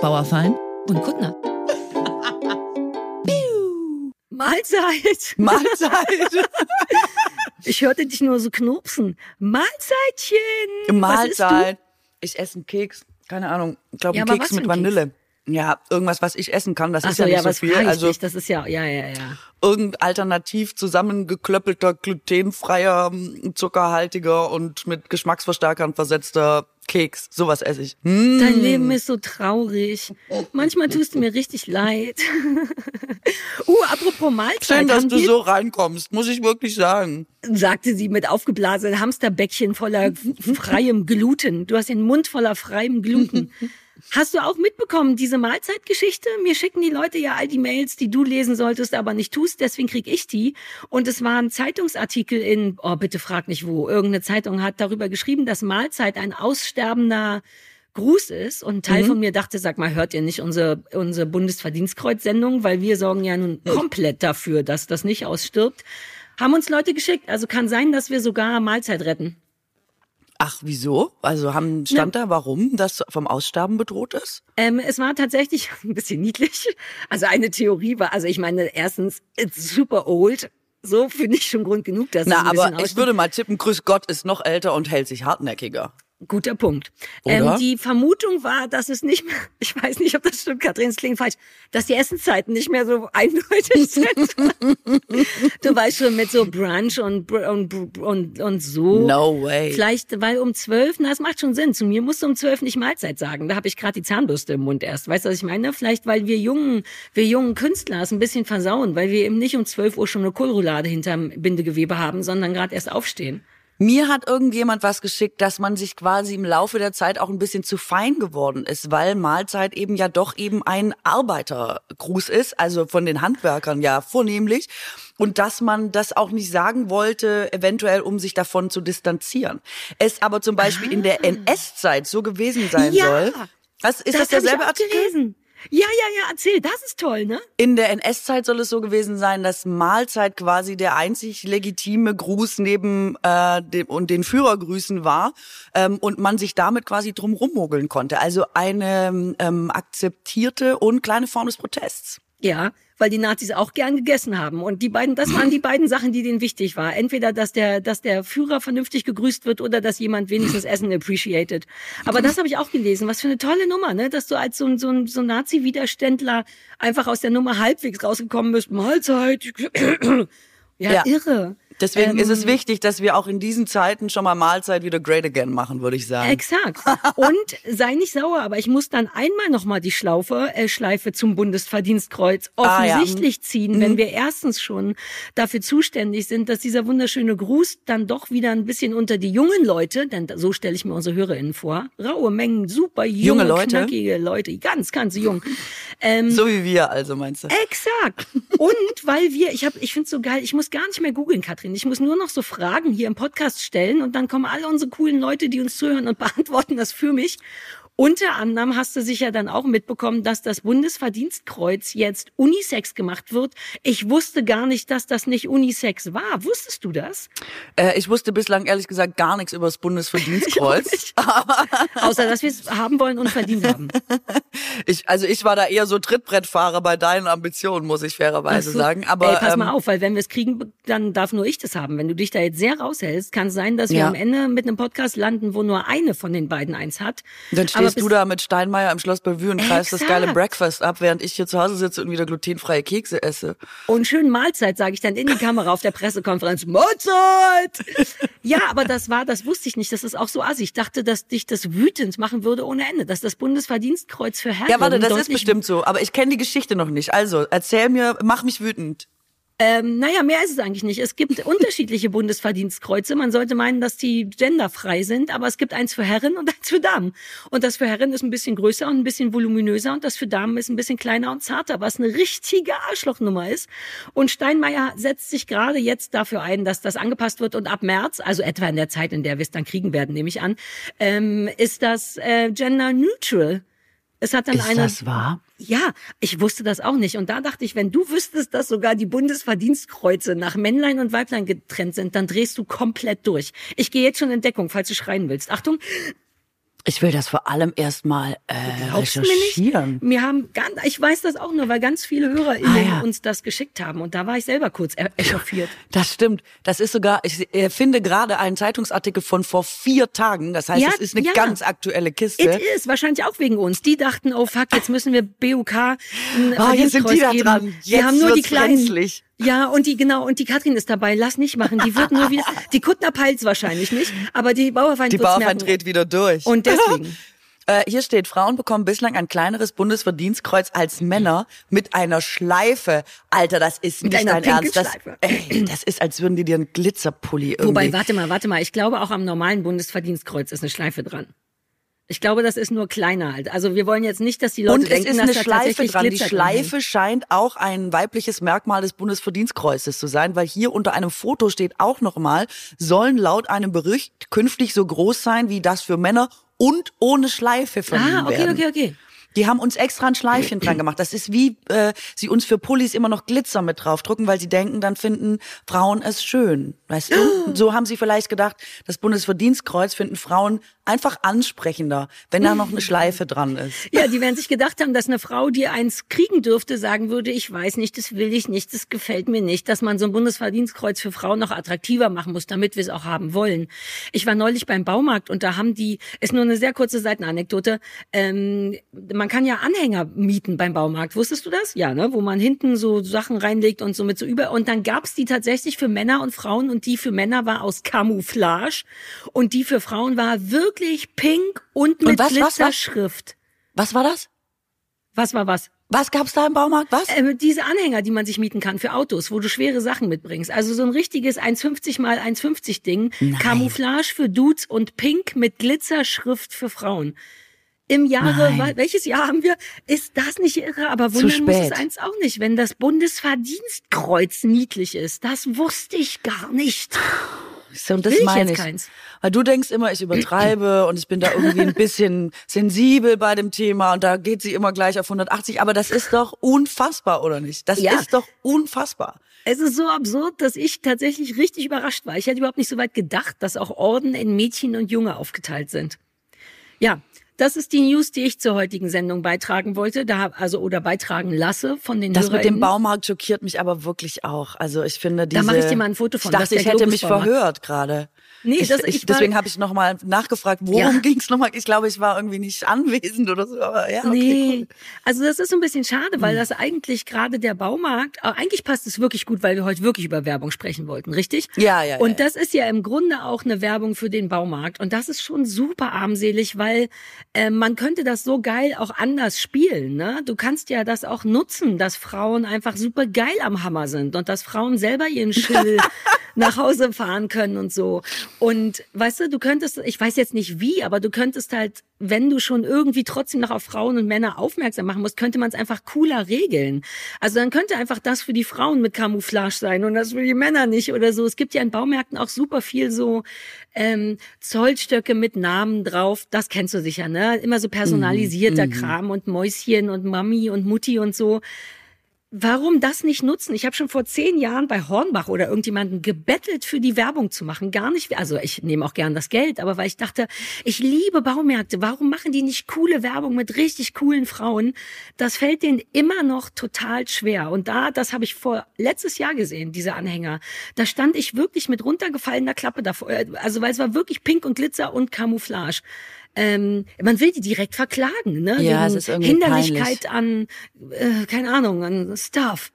Bauerfein und Kuttner. Mahlzeit. Mahlzeit. ich hörte dich nur so knurpsen. Mahlzeitchen. Mahlzeit. Ich esse einen Keks. Keine Ahnung. Ich glaube, Ja, einen Keks mit Vanille. Ja, irgendwas, was ich essen kann. Das Ach ist so, ja nicht ja, so was viel. Also dich? Das ist ja, ja, ja, ja. irgendein alternativ zusammengeklöppelter, glutenfreier, zuckerhaltiger und mit Geschmacksverstärkern versetzter Keks. Sowas esse ich. Hm. Dein Leben ist so traurig. Manchmal tust du mir richtig leid. uh, apropos Mahlzeit. Schön, dass du so reinkommst, muss ich wirklich sagen. sagte sie mit aufgeblasenen Hamsterbäckchen voller freiem Gluten. Du hast den Mund voller freiem Gluten. Hast du auch mitbekommen, diese Mahlzeitgeschichte? Mir schicken die Leute ja all die Mails, die du lesen solltest, aber nicht tust, deswegen krieg ich die. Und es war ein Zeitungsartikel in, oh bitte frag nicht wo, irgendeine Zeitung hat darüber geschrieben, dass Mahlzeit ein aussterbender Gruß ist. Und ein Teil von mir dachte, sag mal, hört ihr nicht unsere, unsere Bundesverdienstkreuz-Sendung? Weil wir sorgen ja nun komplett dafür, dass das nicht ausstirbt. Haben uns Leute geschickt. Also kann sein, dass wir sogar Mahlzeit retten. Ach, wieso? Also haben stand da, warum das vom Aussterben bedroht ist? Ähm, es war tatsächlich ein bisschen niedlich. Also eine Theorie war, also ich meine, erstens, it's super old. So finde ich schon Grund genug, dass es Na, ein bisschen aber ich würde mal tippen, Grüß Gott ist noch älter und hält sich hartnäckiger. Guter Punkt. Ähm, die Vermutung war, dass es nicht mehr, ich weiß nicht, ob das stimmt, Kathrin, es klingt falsch, dass die Essenszeiten nicht mehr so eindeutig sind. du weißt schon, mit so Brunch und, und, und, und so. No way. Vielleicht, weil um zwölf, na, es macht schon Sinn. Zu mir musst du um zwölf nicht Mahlzeit sagen. Da habe ich gerade die Zahnbürste im Mund erst. Weißt du, was ich meine? Vielleicht, weil wir jungen, wir jungen Künstler es ein bisschen versauen, weil wir eben nicht um zwölf Uhr schon eine Kohlroulade hinterm Bindegewebe haben, sondern gerade erst aufstehen. Mir hat irgendjemand was geschickt, dass man sich quasi im Laufe der Zeit auch ein bisschen zu fein geworden ist, weil Mahlzeit eben ja doch eben ein Arbeitergruß ist, also von den Handwerkern ja vornehmlich. Und dass man das auch nicht sagen wollte, eventuell um sich davon zu distanzieren. Es aber zum Beispiel in der NS-Zeit so gewesen sein Ah. Ja. soll. Was, ist das, ich derselbe Artikel? gelesen. Ja, ja, ja, erzähl. Das ist toll, ne? In der NS-Zeit soll es so gewesen sein, dass Mahlzeit quasi der einzig legitime Gruß neben äh, dem und den Führergrüßen war ähm, und man sich damit quasi drum rummogeln konnte. Also eine ähm, akzeptierte und kleine Form des Protests. Ja, weil die Nazis auch gern gegessen haben. Und die beiden, das waren die beiden Sachen, die denen wichtig war. Entweder, dass der, dass der Führer vernünftig gegrüßt wird oder dass jemand wenigstens Essen appreciated. Aber das habe ich auch gelesen. Was für eine tolle Nummer, ne? Dass du als so ein, so ein, so ein Nazi-Widerständler einfach aus der Nummer halbwegs rausgekommen bist. Mahlzeit. ja, Ja. irre. Deswegen Ähm, ist es wichtig, dass wir auch in diesen Zeiten schon mal Mahlzeit wieder great again machen, würde ich sagen. Exakt. Und sei nicht sauer, aber ich muss dann einmal nochmal die Schlaufe, äh, Schleife zum Bundesverdienstkreuz Ah, ja. offensichtlich ziehen, wenn wir erstens schon dafür zuständig sind, dass dieser wunderschöne Gruß dann doch wieder ein bisschen unter die jungen Leute, denn so stelle ich mir unsere HörerInnen vor, raue Mengen, super junge, Junge Leute? knackige Leute, ganz, ganz jung. Ähm, So wie wir also, meinst du? Exakt. Und weil wir, ich habe, ich finde so geil, ich muss gar nicht mehr googeln, Katrin. Ich muss nur noch so Fragen hier im Podcast stellen und dann kommen alle unsere coolen Leute, die uns zuhören und beantworten das für mich. Unter anderem hast du sicher dann auch mitbekommen, dass das Bundesverdienstkreuz jetzt Unisex gemacht wird. Ich wusste gar nicht, dass das nicht Unisex war. Wusstest du das? Äh, ich wusste bislang ehrlich gesagt gar nichts über das Bundesverdienstkreuz. Außer, dass wir es haben wollen und verdient haben. Ich, also ich war da eher so Trittbrettfahrer bei deinen Ambitionen, muss ich fairerweise so. sagen. Aber Ey, pass mal ähm, auf, weil wenn wir es kriegen, dann darf nur ich das haben. Wenn du dich da jetzt sehr raushältst, kann es sein, dass wir Ja. am Ende mit einem Podcast landen, wo nur eine von den beiden eins hat. Dann Aber stehst du da mit Steinmeier im Schloss Bellevue und greifst das geile. Breakfast ab, während ich hier zu Hause sitze und wieder glutenfreie Kekse esse. Und schön Mahlzeit, sage ich dann in die Kamera auf der Pressekonferenz. Mahlzeit! ja, aber das war, das wusste ich nicht. Das ist auch so assi. Ich dachte, dass dich das wütend machen würde ohne Ende. Dass das Bundesverdienstkreuz für Herren Ja, warte, das ist bestimmt so, aber ich kenne die Geschichte noch nicht. Also, erzähl mir, mach mich wütend. Ähm, naja, mehr ist es eigentlich nicht. Es gibt unterschiedliche Bundesverdienstkreuze. Man sollte meinen, dass die genderfrei sind, aber es gibt eins für Herren und eins für Damen. Und das für Herren ist ein bisschen größer und ein bisschen voluminöser und das für Damen ist ein bisschen kleiner und zarter, was eine richtige Arschlochnummer ist. Und Steinmeier setzt sich gerade jetzt dafür ein, dass das angepasst wird und ab März, also etwa in der Zeit, in der wir es dann kriegen werden, nehme ich an, ähm, ist das äh, gender neutral. Es hat dann Ist eine das wahr? Ja, ich wusste das auch nicht. Und da dachte ich, wenn du wüsstest, dass sogar die Bundesverdienstkreuze nach Männlein und Weiblein getrennt sind, dann drehst du komplett durch. Ich gehe jetzt schon in Deckung, falls du schreien willst. Achtung. Ich will das vor allem erstmal äh, du mir recherchieren. Wir haben ganz, ich weiß das auch nur, weil ganz viele HörerInnen Ah, ja. uns das geschickt haben. Und da war ich selber kurz er- echauffiert. Das stimmt. Das ist sogar, ich äh, finde gerade einen Zeitungsartikel von vor vier Tagen. Das heißt, Ja, es ist eine ja. ganz aktuelle Kiste. It is, wahrscheinlich auch wegen uns. Die dachten, oh fuck, jetzt müssen wir BUK ein Ah, jetzt sind die da geben. dran. Wir Jetzt haben nur die Kleinen. brenzlig. Ja, und die, genau, und die Katrin ist dabei. Lass nicht machen. Die wird nur wieder, die Kuttner peilt's wahrscheinlich nicht, aber die Bauerfeind Die Bauerfeind dreht wieder durch. Und deswegen. Äh, hier steht, Frauen bekommen bislang ein kleineres Bundesverdienstkreuz als Männer mit einer Schleife. Alter, das ist Mit nicht dein Ernst. Das, ey, das ist, als würden die dir einen Glitzerpulli irgendwie... Wobei, warte mal, warte mal. Ich glaube, auch am normalen Bundesverdienstkreuz ist eine Schleife dran. Ich glaube, das ist nur kleiner halt. Also wir wollen jetzt nicht, dass die Leute und es denken, ist dass eine da Schleife tatsächlich dran. Die Glitzer dran hängt. Schleife scheint auch ein weibliches Merkmal des Bundesverdienstkreuzes zu sein, weil hier unter einem Foto steht auch nochmal, sollen laut einem Bericht künftig so groß sein wie das für Männer und ohne Schleife verliehen Ah, okay, werden. okay, okay. Die haben uns extra ein Schleifchen dran gemacht. Das ist wie äh, sie uns für Pullis immer noch Glitzer mit draufdrucken, weil sie denken, dann finden Frauen es schön. Weißt du? So haben sie vielleicht gedacht, das Bundesverdienstkreuz finden Frauen einfach ansprechender, wenn da noch eine Schleife dran ist. Ja, die werden sich gedacht haben, dass eine Frau, die eins kriegen dürfte, sagen würde, ich weiß nicht, das will ich nicht, das gefällt mir nicht, dass man so ein Bundesverdienstkreuz für Frauen noch attraktiver machen muss, damit wir es auch haben wollen. Ich war neulich beim Baumarkt und da haben die, ist nur eine sehr kurze Seitenanekdote, ähm, man kann ja Anhänger mieten beim Baumarkt. Wusstest du das? Ja, ne? Wo man hinten so Sachen reinlegt und so mit so über. Und dann gab's die tatsächlich für Männer und Frauen und die für Männer war aus Camouflage und die für Frauen war wirklich pink und mit was, was, was? Glitzerschrift. Was war das? Was war was? Was gab's da im Baumarkt? Was? Ähm, diese Anhänger, die man sich mieten kann für Autos, wo du schwere Sachen mitbringst. Also so ein richtiges 1,50 mal 1,50 Ding. Camouflage für Dudes und Pink mit Glitzerschrift für Frauen. Im Jahre, Nein. welches Jahr haben wir? Ist das nicht irre? Aber wundern muss es eins auch nicht, wenn das Bundesverdienstkreuz niedlich ist. Das wusste ich gar nicht. So, und das ich meine jetzt ich. keins. Weil du denkst immer, ich übertreibe und ich bin da irgendwie ein bisschen sensibel bei dem Thema und da geht sie immer gleich auf 180. Aber das ist doch unfassbar, oder nicht? Das Ja. ist doch unfassbar. Es ist so absurd, dass ich tatsächlich richtig überrascht war. Ich hätte überhaupt nicht so weit gedacht, dass auch Orden in Mädchen und Junge aufgeteilt sind. Ja, das ist die News, die ich zur heutigen Sendung beitragen wollte, da also oder beitragen lasse von den Das mit dem HörerInnen. Baumarkt schockiert mich aber wirklich auch. Also ich finde diese. Da mache ich dir mal ein Foto von. Ich dachte, ich hätte mich verhört gerade. Nee, ich, das- ich, ich deswegen habe ich noch mal nachgefragt, worum Ja. ging's noch mal? Ich glaube, ich war irgendwie nicht anwesend oder so. Aber ja, okay, Nee, cool. also das ist so ein bisschen schade, Hm. weil das eigentlich gerade der Baumarkt, aber eigentlich passt es wirklich gut, weil wir heute wirklich über Werbung sprechen wollten, richtig? Ja, ja, ja, Und ja. das ist ja im Grunde auch eine Werbung für den Baumarkt und das ist schon super armselig, weil äh, man könnte das so geil auch anders spielen. Ne? Du kannst ja das auch nutzen, dass Frauen einfach super geil am Hammer sind und dass Frauen selber ihren Schill nach Hause fahren können und so. Und weißt du, du könntest, ich weiß jetzt nicht wie, aber du könntest halt, wenn du schon irgendwie trotzdem noch auf Frauen und Männer aufmerksam machen musst, könnte man es einfach cooler regeln. Also dann könnte einfach das für die Frauen mit Camouflage sein und das für die Männer nicht oder so. Es gibt ja in Baumärkten auch super viel so ähm, Zollstöcke mit Namen drauf. Das kennst du sicher, ne? Immer so personalisierter Kram und Mäuschen und Mami und Mutti und so. Warum das nicht nutzen? Ich habe schon vor zehn Jahren bei Hornbach oder irgendjemanden gebettelt, für die Werbung zu machen. Gar nicht, also ich nehme auch gern das Geld, aber weil ich dachte, ich liebe Baumärkte. Warum machen die nicht coole Werbung mit richtig coolen Frauen? Das fällt denen immer noch total schwer. Und da, das habe ich vor letztes Jahr gesehen, diese Anhänger. Da stand ich wirklich mit runtergefallener Klappe davor. Äh, Also weil es war wirklich Pink und Glitzer und Camouflage. Ähm, man will die direkt verklagen, ne? Ja, Wegen es ist irgendwie Hinderlichkeit an, äh, keine Ahnung, an Stuff.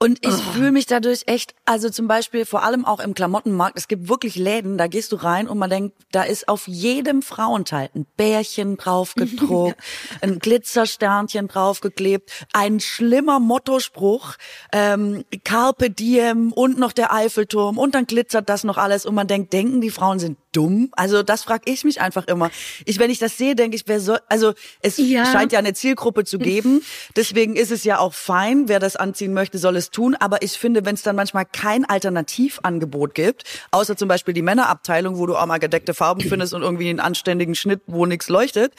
Und ich Oh. fühle mich dadurch echt, also zum Beispiel vor allem auch im Klamottenmarkt, es gibt wirklich Läden, da gehst du rein und man denkt, da ist auf jedem Frauenteil ein Bärchen draufgedruckt, ein Glitzersternchen draufgeklebt, ein schlimmer Mottospruch, ähm, Carpe Diem und noch der Eiffelturm und dann glitzert das noch alles und man denkt, denken die Frauen sind dumm? Also das frage ich mich einfach immer. Ich, wenn ich das sehe, denke ich, wer soll, also es Ja. scheint ja eine Zielgruppe zu geben, deswegen ist es ja auch fein, wer das anziehen möchte, soll es tun, aber ich finde, wenn es dann manchmal kein Alternativangebot gibt, außer zum Beispiel die Männerabteilung, wo du auch mal gedeckte Farben findest und irgendwie einen anständigen Schnitt, wo nichts leuchtet,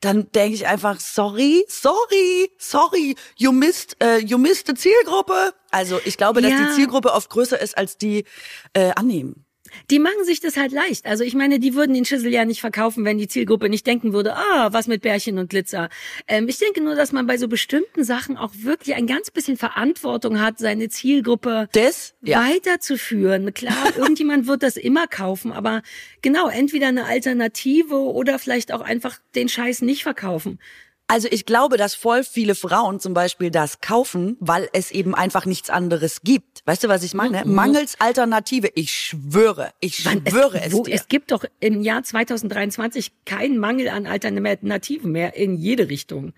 dann denke ich einfach, sorry, sorry, sorry, you missed, äh, you missed die Zielgruppe. Also ich glaube, dass Ja. die Zielgruppe oft größer ist, als die äh, annehmen. Die machen sich das halt leicht. Also ich meine, die würden den Schüssel ja nicht verkaufen, wenn die Zielgruppe nicht denken würde, ah, was mit Bärchen und Glitzer. Ähm, ich denke nur, dass man bei so bestimmten Sachen auch wirklich ein ganz bisschen Verantwortung hat, seine Zielgruppe das, ja. weiterzuführen. Klar, irgendjemand wird das immer kaufen, aber genau, entweder eine Alternative oder vielleicht auch einfach den Scheiß nicht verkaufen. Also ich glaube, dass voll viele Frauen zum Beispiel das kaufen, weil es eben einfach nichts anderes gibt. Weißt du, was ich meine? Mhm. Mangels Alternative. Ich schwöre, ich Wann, schwöre es, es wo, dir. Es gibt doch im Jahr 2023 keinen Mangel an Alternativen mehr in jede Richtung.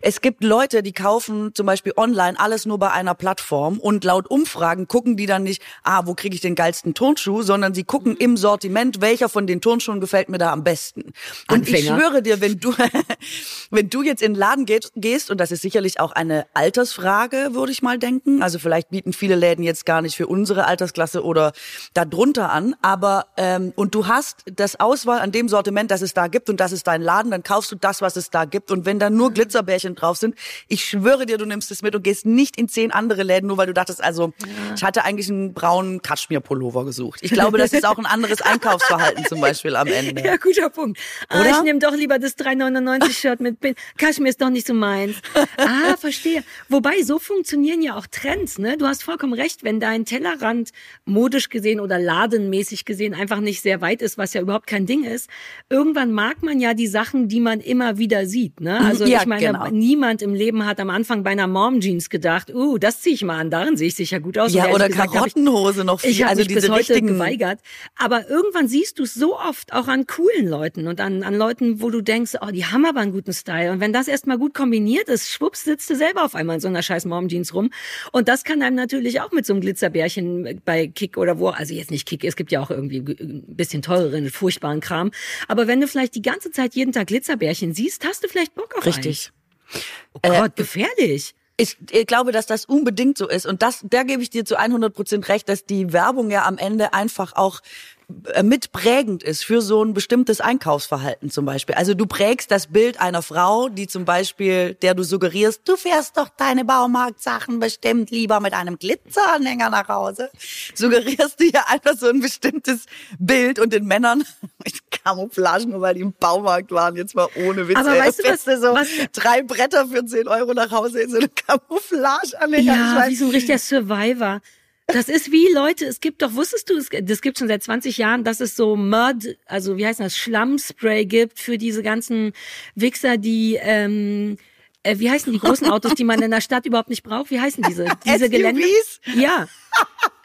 Es gibt Leute, die kaufen zum Beispiel online alles nur bei einer Plattform und laut Umfragen gucken die dann nicht, ah, wo kriege ich den geilsten Turnschuh, sondern sie gucken im Sortiment, welcher von den Turnschuhen gefällt mir da am besten. Und Anfänger. ich schwöre dir, wenn du, wenn du jetzt in den Laden gehst, und das ist sicherlich auch eine Altersfrage, würde ich mal denken, also vielleicht bieten viele Läden jetzt gar nicht für unsere Altersklasse oder darunter an, aber ähm, und du hast das Auswahl an dem Sortiment, das es da gibt und das ist dein Laden, dann kaufst du das, was es da gibt. Und wenn da nur Glitzer Glitzerbärchen drauf sind. Ich schwöre dir, du nimmst es mit und gehst nicht in zehn andere Läden, nur weil du dachtest, also ja. ich hatte eigentlich einen braunen Kaschmir-Pullover gesucht. Ich glaube, das ist auch ein anderes Einkaufsverhalten zum Beispiel am Ende. Ja, guter Punkt. Ah, Oder? ich nehme doch lieber das 3,99-Shirt mit Pin. Kaschmir ist doch nicht so meins. Ah, verstehe. Wobei, so funktionieren ja auch Trends, ne? Du hast vollkommen recht, wenn dein Tellerrand modisch gesehen oder ladenmäßig gesehen einfach nicht sehr weit ist, was ja überhaupt kein Ding ist. Irgendwann mag man ja die Sachen, die man immer wieder sieht, ne? Also ja, ich meine, genau. niemand im Leben hat am Anfang bei einer Mom Jeans gedacht, uh, das ziehe ich mal an, darin sehe ich sicher gut aus. Ja, oder gesagt, Karottenhose noch viel. Ich habe also mich diese bis heute richtigen... geweigert. Aber irgendwann siehst du es so oft auch an coolen Leuten und an, an Leuten, wo du denkst, oh, die haben aber einen guten Style. Und wenn das erstmal gut kombiniert ist, schwupps, sitzt du selber auf einmal in so einer scheiß Mom Jeans rum. Und das kann einem natürlich auch mit so einem Glitzerbärchen bei Kick oder wo, also jetzt nicht Kick, es gibt ja auch irgendwie ein bisschen teureren, furchtbaren Kram. Aber wenn du vielleicht die ganze Zeit jeden Tag Glitzerbärchen siehst, hast du vielleicht Bock auf Richtig. Einen. Oh Gott, äh, gefährlich. Ich, ich glaube, dass das unbedingt so ist. Und das, da gebe ich dir zu 100 Prozent recht, dass die Werbung ja am Ende einfach auch äh, mitprägend ist für so ein bestimmtes Einkaufsverhalten zum Beispiel. Also du prägst das Bild einer Frau, die zum Beispiel, der du suggerierst, du fährst doch deine Baumarktsachen bestimmt lieber mit einem Glitzeranhänger nach Hause. Suggerierst du ja einfach so ein bestimmtes Bild und den Männern mit Camouflage, nur weil die im Baumarkt waren, jetzt mal ohne Witz. Aber ey, weißt du, was, so was? drei Bretter für 10 Euro nach Hause in so eine Camouflageanhänger. Ja, wie so ein richtiger Survivor. Das ist wie Leute, es gibt doch, wusstest du, es, das gibt schon seit 20 Jahren, dass es so Mud, also wie heißt das, Schlammspray gibt für diese ganzen Wichser, die, ähm, äh, wie heißen die großen Autos, die man in der Stadt überhaupt nicht braucht? Wie heißen diese? Diese Gelände? Ja.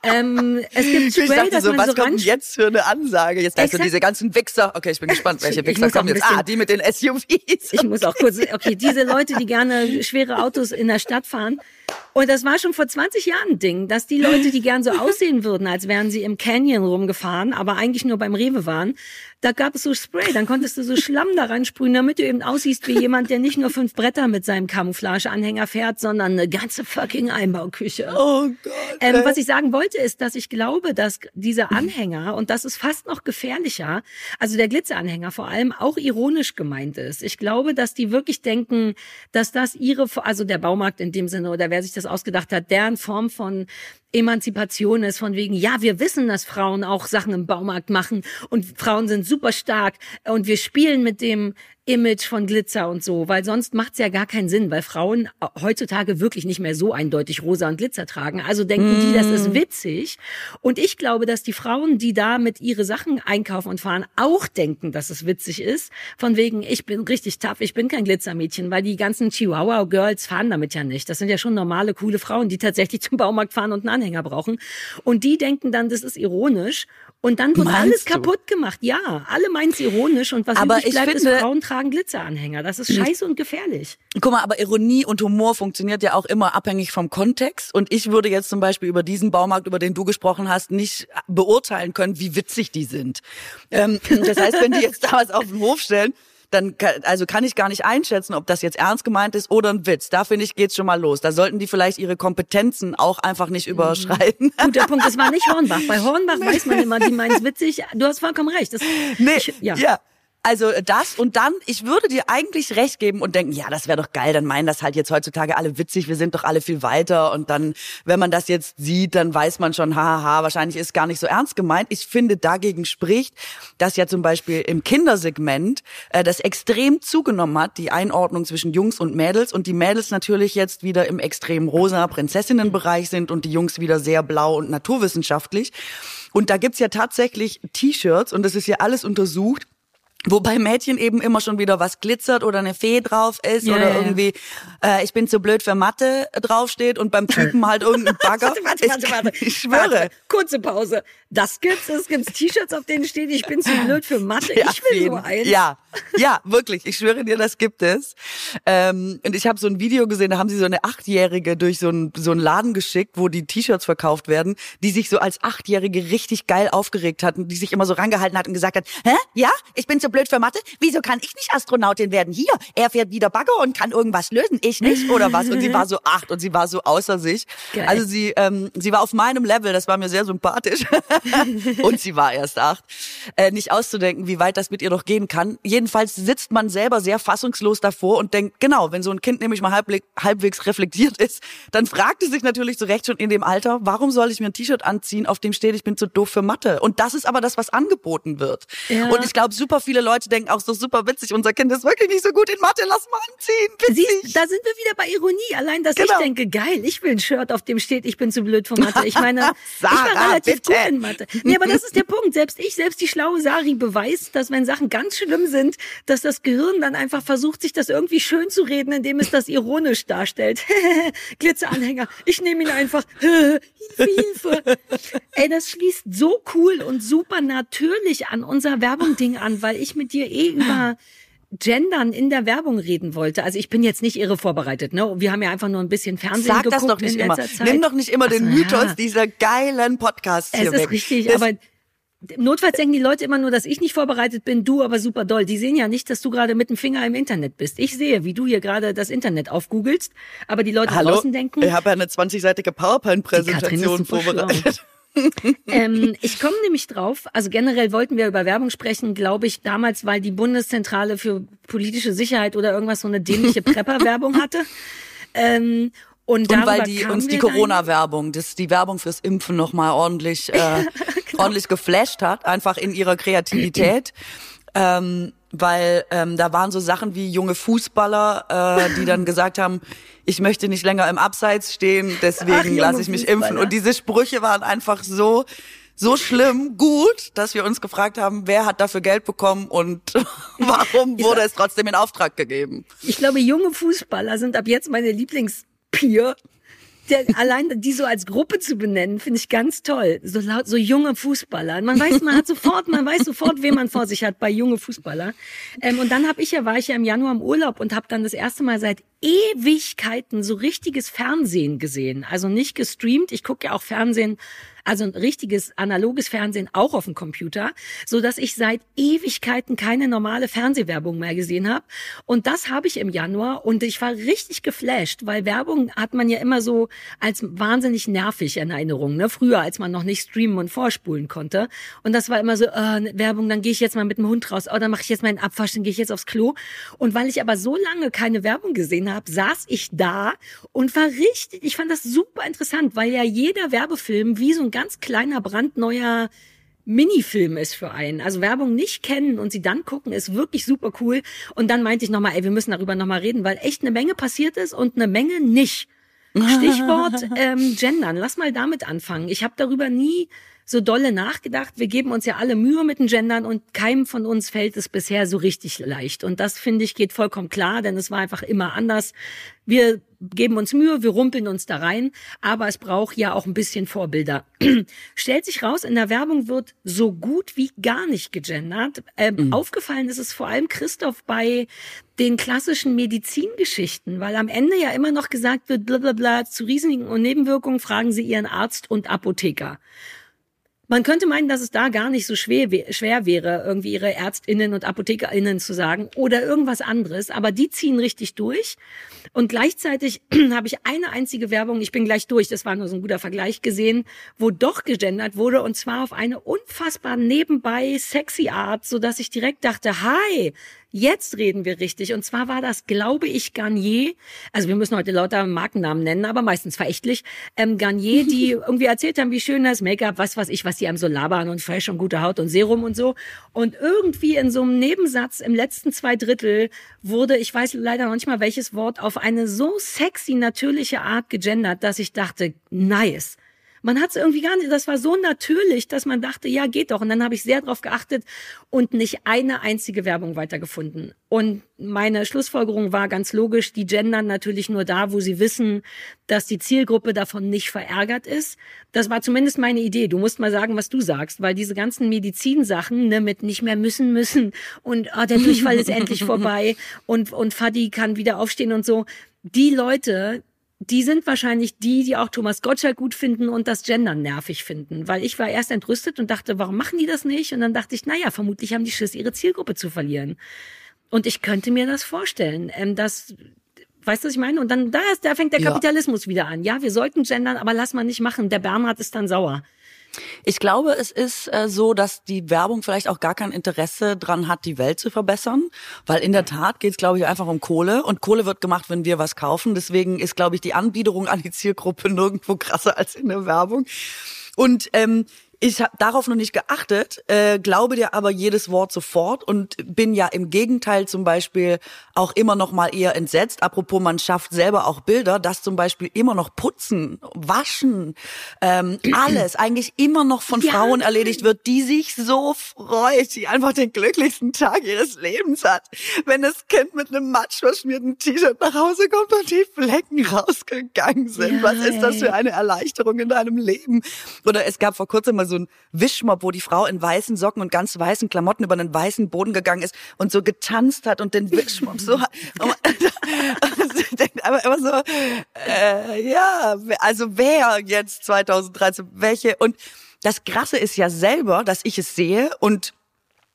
Ähm, es gibt Spray, ich dachte dass so, man was so kommt jetzt für eine Ansage? Jetzt also diese ganzen Wichser. Okay, ich bin gespannt, welche Wichser kommen jetzt. Ah, die mit den SUVs. Ich muss auch kurz, okay, diese Leute, die gerne schwere Autos in der Stadt fahren. Und das war schon vor 20 Jahren ein Ding, dass die Leute, die gern so aussehen würden, als wären sie im Canyon rumgefahren, aber eigentlich nur beim Rewe waren, da gab es so Spray, dann konntest du so Schlamm da reinsprühen, damit du eben aussiehst wie jemand, der nicht nur fünf Bretter mit seinem Camouflageanhänger fährt, sondern eine ganze fucking Einbauküche. Oh Gott. Ähm, was ich sagen wollte, ist, dass ich glaube, dass diese Anhänger, und das ist fast noch gefährlicher, also der Glitzeranhänger vor allem auch ironisch gemeint ist. Ich glaube, dass die wirklich denken, dass das ihre, also der Baumarkt in dem Sinne oder wer sich das ausgedacht hat, deren Form von Emanzipation ist, von wegen, ja, wir wissen, dass Frauen auch Sachen im Baumarkt machen und Frauen sind super stark und wir spielen mit dem Image von Glitzer und so, weil sonst macht's ja gar keinen Sinn, weil Frauen heutzutage wirklich nicht mehr so eindeutig rosa und Glitzer tragen. Also denken mm. die, das ist mm. witzig. Und ich glaube, dass die Frauen, die da mit ihre Sachen einkaufen und fahren, auch denken, dass es witzig ist. Von wegen, ich bin richtig tough, ich bin kein Glitzermädchen, weil die ganzen Chihuahua-Girls fahren damit ja nicht. Das sind ja schon normale, coole Frauen, die tatsächlich zum Baumarkt fahren und einen Anhänger brauchen. Und die denken dann, das ist ironisch. Und dann wird Meinst alles du? kaputt gemacht. Ja, alle meinen es ironisch. Und was aber übrig bleibt, finde, ist Frauen tragen Glitzeranhänger. Das ist scheiße und gefährlich. Guck mal, aber Ironie und Humor funktioniert ja auch immer abhängig vom Kontext. Und ich würde jetzt zum Beispiel über diesen Baumarkt, über den du gesprochen hast, nicht beurteilen können, wie witzig die sind. Ähm, das heißt, wenn die jetzt da was auf den Hof stellen, dann also kann ich gar nicht einschätzen, ob das jetzt ernst gemeint ist oder ein Witz. Da finde ich geht's schon mal los. Da sollten die vielleicht ihre Kompetenzen auch einfach nicht mhm. überschreiten. Guter Punkt, das war nicht Hornbach. Bei Hornbach weiß man immer, die meint's witzig. Du hast vollkommen recht. Das, nee, ich, ja. ja. Also das und dann, ich würde dir eigentlich recht geben und denken, ja, das wäre doch geil, dann meinen das halt jetzt heutzutage alle witzig, wir sind doch alle viel weiter und dann, wenn man das jetzt sieht, dann weiß man schon, haha, wahrscheinlich ist gar nicht so ernst gemeint. Ich finde, dagegen spricht, dass ja zum Beispiel im Kindersegment äh, das extrem zugenommen hat, die Einordnung zwischen Jungs und Mädels und die Mädels natürlich jetzt wieder im extrem rosa Prinzessinnenbereich sind und die Jungs wieder sehr blau und naturwissenschaftlich. Und da gibt's ja tatsächlich T-Shirts und das ist ja alles untersucht Wobei Mädchen eben immer schon wieder was glitzert oder eine Fee drauf ist ja, oder ja, irgendwie äh, ich bin zu blöd für Mathe draufsteht und beim Typen halt irgendein Bagger. warte, warte, warte, warte. Ich, schwöre. Warte, kurze Pause. Das gibt's, es gibt T-Shirts, auf denen steht, ich bin zu blöd für Mathe. Ja, ich will so eins. Ja, ja, wirklich. Ich schwöre dir, das gibt es. Ähm, und ich habe so ein Video gesehen, da haben sie so eine Achtjährige durch so einen so einen Laden geschickt, wo die T-Shirts verkauft werden, die sich so als Achtjährige richtig geil aufgeregt hatten, die sich immer so rangehalten hat und gesagt hat, hä, ja, ich bin zu blöd für Mathe. Wieso kann ich nicht Astronautin werden? Hier, er fährt wieder Bagger und kann irgendwas lösen, ich nicht oder was? Und sie war so acht und sie war so außer sich. Geil. Also sie, ähm, sie war auf meinem Level, das war mir sehr sympathisch. und sie war erst acht. Äh, nicht auszudenken, wie weit das mit ihr noch gehen kann. Jedenfalls sitzt man selber sehr fassungslos davor und denkt, genau, wenn so ein Kind nämlich mal halbwegs reflektiert ist, dann fragt es sich natürlich zu Recht schon in dem Alter, warum soll ich mir ein T-Shirt anziehen, auf dem steht, ich bin zu doof für Mathe? Und das ist aber das, was angeboten wird. Ja. Und ich glaube, super viele Leute denken auch so super witzig, unser Kind ist wirklich nicht so gut in Mathe, lass mal anziehen. Witzig. Siehst, da sind wir wieder bei Ironie. Allein, dass genau. ich denke, geil, ich will ein Shirt, auf dem steht, ich bin zu blöd für Mathe. Ich meine, Sarah, ich war relativ bitte. gut in Mathe. Nee, aber das ist der Punkt. Selbst ich, selbst die schlaue Sari beweist, dass wenn Sachen ganz schlimm sind, dass das Gehirn dann einfach versucht, sich das irgendwie schön zu reden, indem es das ironisch darstellt. Glitzeranhänger. Ich nehme ihn einfach. Hilfe, Hilfe. Ey, das schließt so cool und super natürlich an unser Werbung-Ding an, weil ich mit dir eh über Gendern in der Werbung reden wollte. Also ich bin jetzt nicht irre vorbereitet, ne? Wir haben ja einfach nur ein bisschen Fernsehen Sag geguckt das doch nicht immer. Zeit. Nimm doch nicht immer den so, Mythos ja. dieser geilen Podcasts hier Es ist weg. richtig, das aber Notfalls denken die Leute immer nur, dass ich nicht vorbereitet bin, du aber super doll. Die sehen ja nicht, dass du gerade mit dem Finger im Internet bist. Ich sehe, wie du hier gerade das Internet aufgoogelst, aber die Leute Hallo? draußen denken. Ich habe ja eine 20-seitige PowerPoint-Präsentation vorbereitet. ähm, ich komme nämlich drauf, also generell wollten wir über Werbung sprechen, glaube ich, damals, weil die Bundeszentrale für politische Sicherheit oder irgendwas so eine dämliche Prepper-Werbung hatte. Ähm, und, und weil die uns die Corona-Werbung, die Werbung fürs Impfen nochmal ordentlich, äh, genau. ordentlich geflasht hat, einfach in ihrer Kreativität. ähm, weil ähm, da waren so Sachen wie junge Fußballer, äh, die dann gesagt haben, ich möchte nicht länger im Abseits stehen, deswegen lasse ich mich Fußballer. impfen. Und diese Sprüche waren einfach so so schlimm, gut, dass wir uns gefragt haben, wer hat dafür Geld bekommen und warum wurde es trotzdem in Auftrag gegeben. Ich glaube, junge Fußballer sind ab jetzt meine Lieblingspeer der, allein die so als Gruppe zu benennen, finde ich ganz toll. So laut, so junge Fußballer. Man weiß, man hat sofort, man weiß sofort, wen man vor sich hat bei junge Fußballer. Ähm, und dann habe ich ja, war ich ja im Januar im Urlaub und habe dann das erste Mal seit Ewigkeiten so richtiges Fernsehen gesehen. Also nicht gestreamt. Ich gucke ja auch Fernsehen also ein richtiges analoges Fernsehen auch auf dem Computer, so dass ich seit Ewigkeiten keine normale Fernsehwerbung mehr gesehen habe. Und das habe ich im Januar und ich war richtig geflasht, weil Werbung hat man ja immer so als wahnsinnig nervig in Erinnerung. Ne? Früher, als man noch nicht streamen und vorspulen konnte. Und das war immer so, äh, Werbung, dann gehe ich jetzt mal mit dem Hund raus, oh, dann mache ich jetzt meinen Abwasch, dann gehe ich jetzt aufs Klo. Und weil ich aber so lange keine Werbung gesehen habe, saß ich da und war richtig, ich fand das super interessant, weil ja jeder Werbefilm wie so ein ganz kleiner, brandneuer Minifilm ist für einen. Also Werbung nicht kennen und sie dann gucken, ist wirklich super cool. Und dann meinte ich nochmal, ey, wir müssen darüber nochmal reden, weil echt eine Menge passiert ist und eine Menge nicht. Stichwort ähm, Gendern. Lass mal damit anfangen. Ich habe darüber nie so dolle nachgedacht. Wir geben uns ja alle Mühe mit den Gendern und keinem von uns fällt es bisher so richtig leicht. Und das, finde ich, geht vollkommen klar, denn es war einfach immer anders. Wir geben uns Mühe, wir rumpeln uns da rein, aber es braucht ja auch ein bisschen Vorbilder. Stellt sich raus, in der Werbung wird so gut wie gar nicht gegendert. Ähm, mhm. Aufgefallen ist es vor allem Christoph bei den klassischen Medizingeschichten, weil am Ende ja immer noch gesagt wird, bla bla bla, zu Risiken und Nebenwirkungen fragen Sie Ihren Arzt und Apotheker Man könnte meinen, dass es da gar nicht so schwer, schwer wäre, irgendwie ihre Ärztinnen und ApothekerInnen zu sagen oder irgendwas anderes, aber die ziehen richtig durch. Und gleichzeitig habe ich eine einzige Werbung, ich bin gleich durch, das war nur so ein guter Vergleich gesehen, wo doch gegendert wurde und zwar auf eine unfassbar nebenbei sexy Art, so dass ich direkt dachte, hi, Jetzt reden wir richtig. Und zwar war das, glaube ich, Garnier. Also wir müssen heute lauter Markennamen nennen, aber meistens verächtlich. Ähm, Garnier, die irgendwie erzählt haben, wie schön das Make-up, was weiß ich, was die einem so labern und fresh und gute Haut und Serum und so. Und irgendwie in so einem Nebensatz im letzten zwei Drittel wurde, ich weiß leider noch nicht mal welches Wort, auf eine so sexy, natürliche Art gegendert, dass ich dachte, nice. Man hat es irgendwie gar nicht, das war so natürlich, dass man dachte, ja, geht doch. Und dann habe ich sehr darauf geachtet und nicht eine einzige Werbung weitergefunden. Und meine Schlussfolgerung war ganz logisch, die gendern natürlich nur da, wo sie wissen, dass die Zielgruppe davon nicht verärgert ist. Das war zumindest meine Idee. Du musst mal sagen, was du sagst, weil diese ganzen Medizinsachen, ne, mit nicht mehr müssen müssen und oh, der Durchfall ist endlich vorbei und, und Fadi kann wieder aufstehen und so. Die Leute, die sind wahrscheinlich die, die auch Thomas Gottschalk gut finden und das Gendern nervig finden. Weil ich war erst entrüstet und dachte, warum machen die das nicht? Und dann dachte ich, naja, vermutlich haben die Schiss, ihre Zielgruppe zu verlieren. Und ich könnte mir das vorstellen, ähm, dass Weißt du, was ich meine? Und dann da, ist, da fängt der Kapitalismus ja. wieder an. Ja, wir sollten gendern, aber lass mal nicht machen. Der Bernhard ist dann sauer. Ich glaube, es ist äh, so, dass die Werbung vielleicht auch gar kein Interesse dran hat, die Welt zu verbessern, weil in der Tat geht es, glaube ich, einfach um Kohle und Kohle wird gemacht, wenn wir was kaufen. Deswegen ist, glaube ich, die Anbiederung an die Zielgruppe nirgendwo krasser als in der Werbung. Und ähm, ich habe darauf noch nicht geachtet, äh, glaube dir aber jedes Wort sofort und bin ja im Gegenteil zum Beispiel auch immer noch mal eher entsetzt. Apropos, man schafft selber auch Bilder, dass zum Beispiel immer noch Putzen, Waschen, ähm, alles eigentlich immer noch von ja. Frauen erledigt wird, die sich so freut, die einfach den glücklichsten Tag ihres Lebens hat, wenn das Kind mit einem matschverschmierten T-Shirt nach Hause kommt und die Flecken rausgegangen sind. Ja, Was ist das für eine Erleichterung in deinem Leben? Oder es gab vor kurzem mal so ein Wischmob, wo die Frau in weißen Socken und ganz weißen Klamotten über einen weißen Boden gegangen ist und so getanzt hat und den Wischmob so hat. aber immer so, äh, ja, also wer jetzt 2013, welche und das Krasse ist ja selber, dass ich es sehe und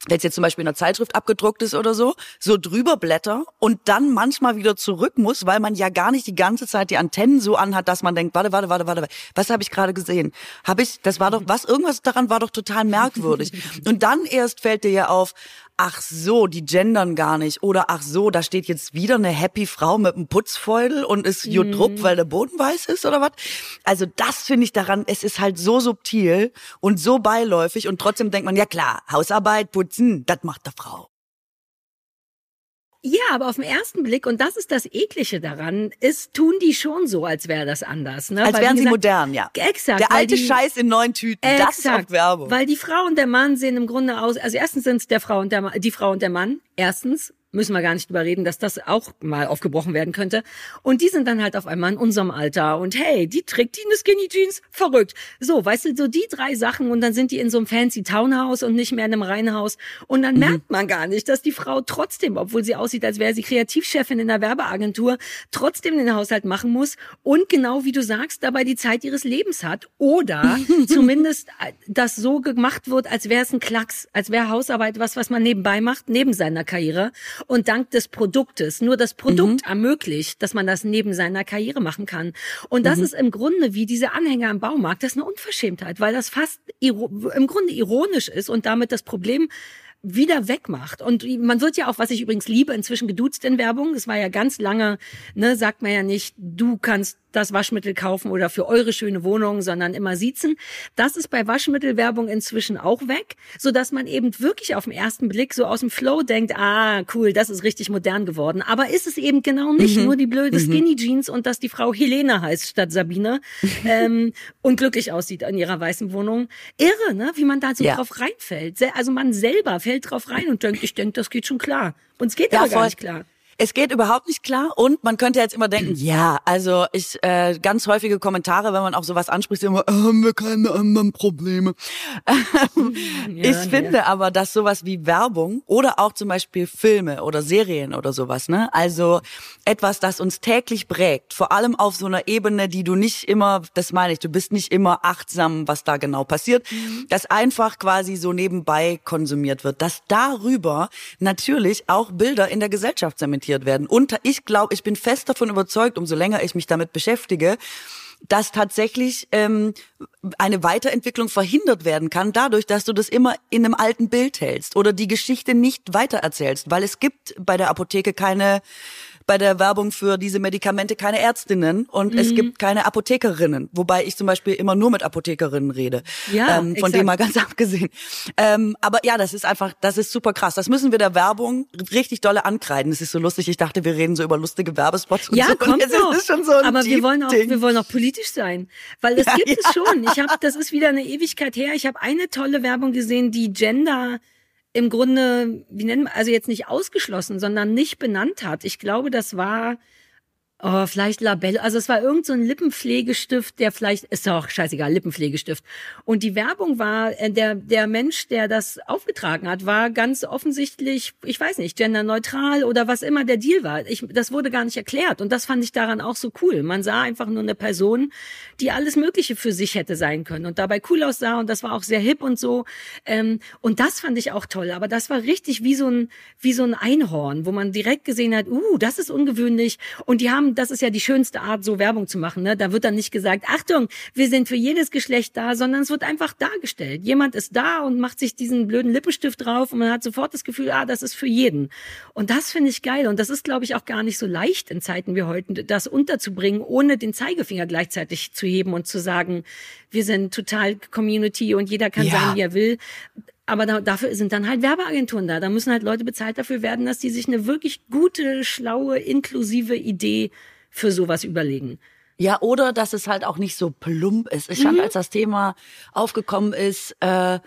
wenn es jetzt zum Beispiel in einer Zeitschrift abgedruckt ist oder so, so drüber blätter und dann manchmal wieder zurück muss, weil man ja gar nicht die ganze Zeit die Antennen so anhat, dass man denkt, warte, warte, warte, warte, was habe ich gerade gesehen? Habe ich, das war doch, was, irgendwas daran war doch total merkwürdig. Und dann erst fällt dir ja auf, ach so, die gendern gar nicht. Oder ach so, da steht jetzt wieder eine happy Frau mit einem Putzfeudel und ist Jutrup, mhm. weil der Boden weiß ist oder was. Also das finde ich daran, es ist halt so subtil und so beiläufig und trotzdem denkt man, ja klar, Hausarbeit, putzen, das macht der Frau. Ja, aber auf den ersten Blick, und das ist das Eklige daran, ist, tun die schon so, als wäre das anders. Ne? Als weil, wären sie modern, ja. Exakt. Der alte die, Scheiß in neuen Tüten, exakt, das ist auch Werbung. Weil die Frau und der Mann sehen im Grunde aus, also erstens sind es der Frau und der, die Frau und der Mann, erstens müssen wir gar nicht drüber reden, dass das auch mal aufgebrochen werden könnte. Und die sind dann halt auf einmal in unserem Alter. Und hey, die trägt die eine Skinny Jeans? Verrückt. So, weißt du, so die drei Sachen und dann sind die in so einem fancy Townhouse und nicht mehr in einem Reihenhaus. Und dann mhm. merkt man gar nicht, dass die Frau trotzdem, obwohl sie aussieht, als wäre sie Kreativchefin in einer Werbeagentur, trotzdem den Haushalt machen muss und genau wie du sagst, dabei die Zeit ihres Lebens hat. Oder zumindest äh, das so gemacht wird, als wäre es ein Klacks, als wäre Hausarbeit was, was man nebenbei macht, neben seiner Karriere und dank des Produktes. Nur das Produkt mhm. ermöglicht, dass man das neben seiner Karriere machen kann. Und das mhm. ist im Grunde wie diese Anhänger im Baumarkt, das ist eine Unverschämtheit, weil das fast im Grunde ironisch ist und damit das Problem wieder wegmacht. Und man wird ja auch, was ich übrigens liebe, inzwischen geduzt in Werbung. Es war ja ganz lange, ne, sagt man ja nicht, du kannst das Waschmittel kaufen oder für eure schöne Wohnung, sondern immer siezen. Das ist bei Waschmittelwerbung inzwischen auch weg, so dass man eben wirklich auf den ersten Blick so aus dem Flow denkt, ah, cool, das ist richtig modern geworden. Aber ist es eben genau nicht. Mhm. Nur die blöde mhm. Skinny Jeans und dass die Frau Helene heißt statt Sabine ähm, und glücklich aussieht in ihrer weißen Wohnung. Irre, ne? Wie man da so ja. drauf reinfällt. Also man selber fällt drauf rein und denkt, ich denke, das geht schon klar. Und es geht ja, aber gar nicht klar. Es geht überhaupt nicht klar und man könnte jetzt immer denken, ja, also ich äh, ganz häufige Kommentare, wenn man auf sowas anspricht, immer äh, haben wir keine anderen Probleme. Ja, ich finde ja. aber, dass sowas wie Werbung oder auch zum Beispiel Filme oder Serien oder sowas, ne, also etwas, das uns täglich prägt, vor allem auf so einer Ebene, die du nicht immer, das meine ich, du bist nicht immer achtsam, was da genau passiert, mhm. das einfach quasi so nebenbei konsumiert wird, dass darüber natürlich auch Bilder in der Gesellschaft zementiert werden. Und ich glaube, ich bin fest davon überzeugt, umso länger ich mich damit beschäftige, dass tatsächlich ähm, eine Weiterentwicklung verhindert werden kann, dadurch, dass du das immer in einem alten Bild hältst oder die Geschichte nicht weitererzählst, weil es gibt bei der Apotheke keine bei der Werbung für diese Medikamente keine Ärztinnen und mhm. es gibt keine Apothekerinnen, wobei ich zum Beispiel immer nur mit Apothekerinnen rede. Ja, ähm, von dem mal ganz abgesehen. Ähm, aber ja, das ist einfach, das ist super krass. Das müssen wir der Werbung richtig dolle ankreiden. Das ist so lustig. Ich dachte, wir reden so über lustige Werbespots und ja, so. Kommt noch. So aber wir wollen auch, wir wollen auch politisch sein, weil es ja, gibt ja. es schon. Ich habe, das ist wieder eine Ewigkeit her. Ich habe eine tolle Werbung gesehen, die Gender im Grunde, wie nennen also jetzt nicht ausgeschlossen, sondern nicht benannt hat. Ich glaube, das war Oh, vielleicht Labello. Also es war irgend so ein Lippenpflegestift, der vielleicht, ist auch scheißegal, Lippenpflegestift. Und die Werbung war, äh, der, der Mensch, der das aufgetragen hat, war ganz offensichtlich, ich weiß nicht, genderneutral oder was immer der Deal war. Ich, das wurde gar nicht erklärt. Und das fand ich daran auch so cool. Man sah einfach nur eine Person, die alles Mögliche für sich hätte sein können und dabei cool aussah und das war auch sehr hip und so. Ähm, und das fand ich auch toll. Aber das war richtig wie so ein, wie so ein Einhorn, wo man direkt gesehen hat, uh, das ist ungewöhnlich. Und die haben haben, das ist ja die schönste Art, so Werbung zu machen. Ne? Da wird dann nicht gesagt, Achtung, wir sind für jedes Geschlecht da, sondern es wird einfach dargestellt. Jemand ist da und macht sich diesen blöden Lippenstift drauf und man hat sofort das Gefühl, ah, das ist für jeden. Und das finde ich geil. Und das ist, glaube ich, auch gar nicht so leicht in Zeiten wie heute, das unterzubringen, ohne den Zeigefinger gleichzeitig zu heben und zu sagen, wir sind total Community und jeder kann ja. sagen, wie er will. Aber da, dafür sind dann halt Werbeagenturen da. Da müssen halt Leute bezahlt dafür werden, dass die sich eine wirklich gute, schlaue, inklusive Idee für sowas überlegen. Ja, oder dass es halt auch nicht so plump ist. Ich fand, mhm. als das Thema aufgekommen ist, äh,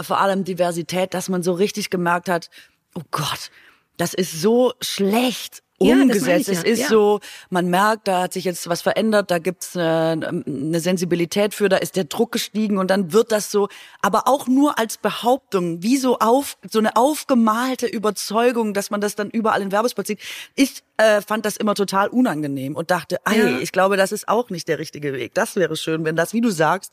vor allem Diversität, dass man so richtig gemerkt hat, oh Gott, das ist so schlecht umgesetzt. Ja, es ist ja. so, man merkt, da hat sich jetzt was verändert, da gibt's eine, eine Sensibilität für, da ist der Druck gestiegen und dann wird das so, aber auch nur als Behauptung, wie so auf so eine aufgemalte Überzeugung, dass man das dann überall in Werbespot sieht. Ich äh, fand das immer total unangenehm und dachte, ey, ja. ich glaube, das ist auch nicht der richtige Weg. Das wäre schön, wenn das, wie du sagst,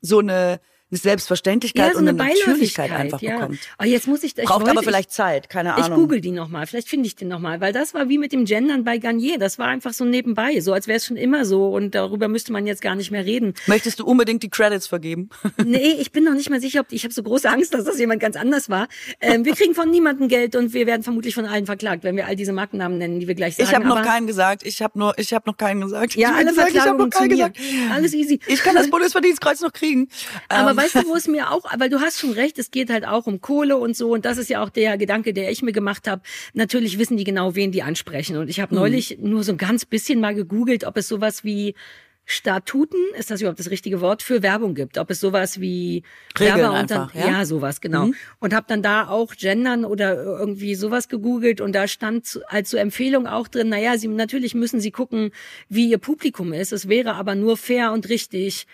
so eine eine Selbstverständlichkeit ja, so eine und eine Natürlichkeit einfach ja. bekommt. Oh, jetzt muss ich, ich Braucht aber vielleicht Zeit, keine Ahnung. Ich google die nochmal, vielleicht finde ich den nochmal, weil das war wie mit dem Gendern bei Garnier, das war einfach so nebenbei, so als wäre es schon immer so und darüber müsste man jetzt gar nicht mehr reden. Möchtest du unbedingt die Credits vergeben? nee, ich bin noch nicht mal sicher, ob ich habe so große Angst, dass das jemand ganz anders war. Ähm, wir kriegen von niemandem Geld und wir werden vermutlich von allen verklagt, wenn wir all diese Markennamen nennen, die wir gleich sagen. Ich habe noch keinen gesagt, ich habe nur ich habe noch keinen gesagt. Ja, alle gesagt, ich habe noch keinen gesagt. Alles easy. Ich kann das Bundesverdienstkreuz noch kriegen. Aber weißt du, wo es mir auch weil du hast schon recht, es geht halt auch um Kohle und so und das ist ja auch der Gedanke, der ich mir gemacht habe. Natürlich wissen die genau, wen die ansprechen und ich habe hm. neulich nur so ein ganz bisschen mal gegoogelt, ob es sowas wie Statuten, ist das überhaupt das richtige Wort, für Werbung gibt. Ob es sowas wie Regeln Werber dann, ja? ja? sowas, genau. Mhm. Und habe dann da auch Gendern oder irgendwie sowas gegoogelt und da stand als so Empfehlung auch drin, naja, sie, natürlich müssen sie gucken, wie ihr Publikum ist. Es wäre aber nur fair und richtig,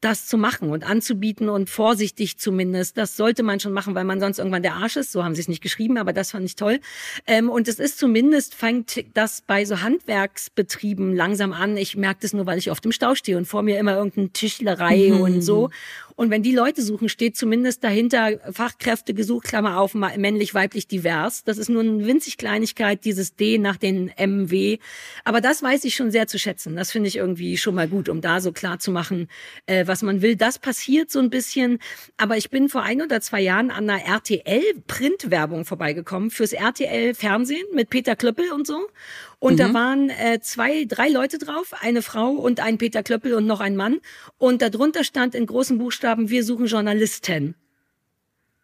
das zu machen und anzubieten und vorsichtig zumindest. Das sollte man schon machen, weil man sonst irgendwann der Arsch ist. So haben sie es nicht geschrieben, aber das fand ich toll. Ähm, und es ist zumindest, fängt das bei so Handwerksbetrieben langsam an. Ich merke das nur, weil ich oft im Stau stehe und vor mir immer irgendeine Tischlerei mhm. und so. Und wenn die Leute suchen, steht zumindest dahinter Fachkräfte gesucht, Klammer auf, männlich, weiblich, divers. Das ist nur eine winzig Kleinigkeit, dieses D nach den MW. Aber das weiß ich schon sehr zu schätzen. Das finde ich irgendwie schon mal gut, um da so klar zu machen, äh, was man will. Das passiert so ein bisschen. Aber ich bin vor ein oder zwei Jahren an einer RTL-Printwerbung vorbeigekommen fürs RTL-Fernsehen mit Peter Klöppel und so. Und mhm. da waren äh, zwei, drei Leute drauf, eine Frau und ein Peter Klöppel und noch ein Mann. Und darunter stand in großen Buchstaben, wir suchen Journalisten.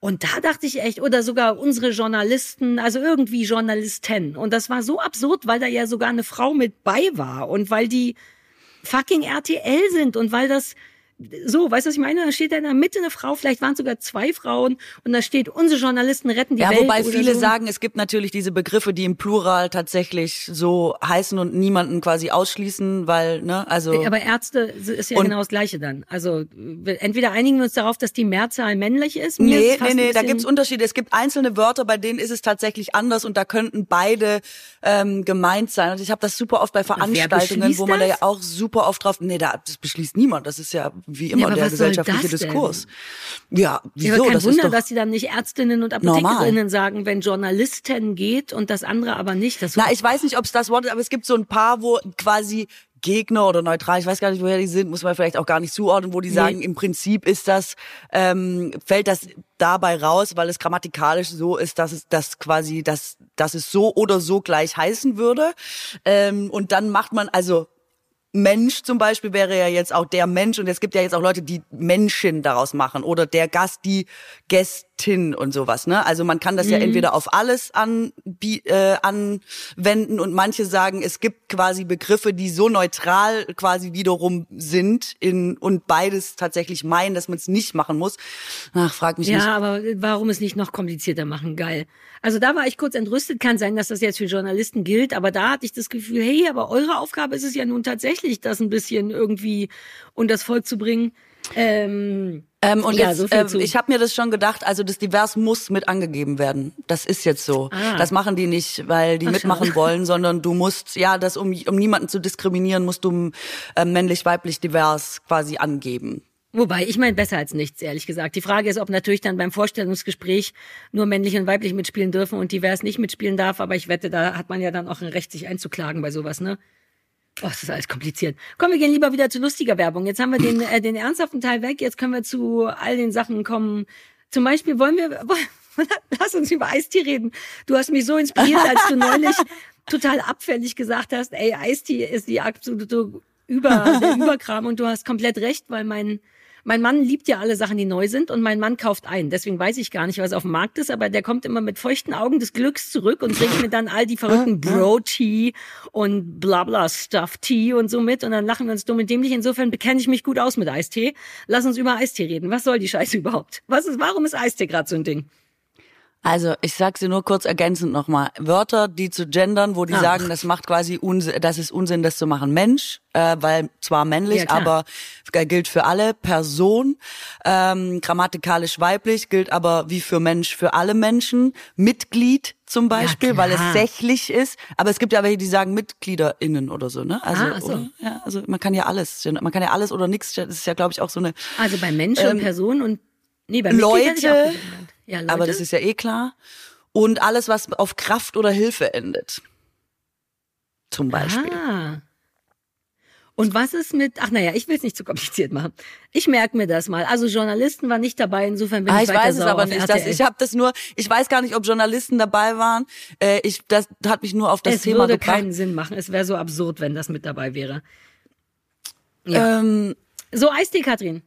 Und da dachte ich echt, oder sogar unsere Journalisten, also irgendwie Journalisten. Und das war so absurd, weil da ja sogar eine Frau mit bei war und weil die fucking RTL sind und weil das so, weißt du, was ich meine? Da steht da in der Mitte eine Frau, vielleicht waren es sogar zwei Frauen und da steht, unsere Journalisten retten die ja, Welt. wobei viele so. sagen, es gibt natürlich diese Begriffe, die im Plural tatsächlich so heißen und niemanden quasi ausschließen, weil, ne, also. Aber Ärzte ist ja genau das Gleiche dann. Also entweder einigen wir uns darauf, dass die Mehrzahl männlich ist. Mir nee, ist nee, nee, da gibt's Unterschiede. Es gibt einzelne Wörter, bei denen ist es tatsächlich anders und da könnten beide ähm, gemeint sein. Und ich habe das super oft bei Veranstaltungen, wo man das? da ja auch super oft drauf, nee, da, das beschließt niemand. Das ist ja wie immer ja, der gesellschaftliche Diskurs. Ja, wieso? Ja, kein das Wunder, dass sie dann nicht Ärztinnen und Apothekerinnen sagen, wenn Journalisten geht und das andere aber nicht. Das Na, ich weiß nicht, ob es das Wort ist, aber es gibt so ein paar, wo quasi Gegner oder neutral, ich weiß gar nicht, woher die sind, muss man vielleicht auch gar nicht zuordnen, wo die nee. sagen, im Prinzip ist das, ähm, fällt das dabei raus, weil es grammatikalisch so ist, dass es das quasi, dass, dass es so oder so gleich heißen würde. Ähm, und dann macht man, also Mensch zum Beispiel wäre ja jetzt auch der Mensch und es gibt ja jetzt auch Leute, die Menschen daraus machen oder der Gast, die Gästin und sowas. Ne? Also man kann das mhm. ja entweder auf alles an, äh, anwenden und manche sagen, es gibt quasi Begriffe, die so neutral quasi wiederum sind in, und beides tatsächlich meinen, dass man es nicht machen muss. Ach, frag mich ja, nicht. Ja, aber warum es nicht noch komplizierter machen? Geil. Also da war ich kurz entrüstet. Kann sein, dass das jetzt für Journalisten gilt, aber da hatte ich das Gefühl, hey, aber eure Aufgabe ist es ja nun tatsächlich, das ein bisschen irgendwie unter das Volk zu bringen. Ähm, ähm, und ja, jetzt, so äh, ich habe mir das schon gedacht, also das Divers muss mit angegeben werden. Das ist jetzt so. Ah. Das machen die nicht, weil die Ach, mitmachen schau. wollen, sondern du musst, ja, das um, um niemanden zu diskriminieren, musst du äh, männlich, weiblich, divers quasi angeben. Wobei, ich meine besser als nichts, ehrlich gesagt. Die Frage ist, ob natürlich dann beim Vorstellungsgespräch nur männlich und weiblich mitspielen dürfen und divers nicht mitspielen darf. Aber ich wette, da hat man ja dann auch ein Recht, sich einzuklagen bei sowas, ne? Oh, das ist alles kompliziert. Komm, wir gehen lieber wieder zu lustiger Werbung. Jetzt haben wir den, äh, den ernsthaften Teil weg. Jetzt können wir zu all den Sachen kommen. Zum Beispiel wollen wir, lass uns über Eistee reden. Du hast mich so inspiriert, als du neulich total abfällig gesagt hast, ey, Eistee ist die absolute Über, der Überkram und du hast komplett recht, weil mein mein Mann liebt ja alle Sachen, die neu sind und mein Mann kauft ein. Deswegen weiß ich gar nicht, was auf dem Markt ist, aber der kommt immer mit feuchten Augen des Glücks zurück und bringt mir dann all die verrückten Bro-Tea und blabla Stuff-Tea und so mit und dann lachen wir uns dumm und dämlich. Insofern bekenne ich mich gut aus mit Eistee. Lass uns über Eistee reden. Was soll die Scheiße überhaupt? Was ist, warum ist Eistee gerade so ein Ding? Also ich sag sie nur kurz ergänzend nochmal. Wörter, die zu gendern, wo die Ach. sagen, das macht quasi Unsinn, das ist Unsinn, das zu machen. Mensch, äh, weil zwar männlich, ja, aber gilt für alle. Person, ähm, grammatikalisch weiblich, gilt aber wie für Mensch für alle Menschen. Mitglied zum Beispiel, ja, weil es sächlich ist. Aber es gibt ja welche, die sagen MitgliederInnen oder so, ne? Also, ah, so. ja, also man kann ja alles, man kann ja alles oder nichts. Das ist ja, glaube ich, auch so eine. Also bei Menschen, ähm, Person und nee, bei Leute. Ja, Leute. Aber das ist ja eh klar. Und alles, was auf Kraft oder Hilfe endet. Zum Beispiel. Ah. Und was ist mit, ach naja, ich will es nicht zu kompliziert machen. Ich merke mir das mal. Also Journalisten waren nicht dabei, insofern bin ah, ich, ich weiß es aber nicht. Das, ich habe das nur, ich weiß gar nicht, ob Journalisten dabei waren. Äh, ich, das hat mich nur auf das es Thema gebracht. Es würde keinen Sinn machen. Es wäre so absurd, wenn das mit dabei wäre. Ja. Ähm, so Eistee, Katrin.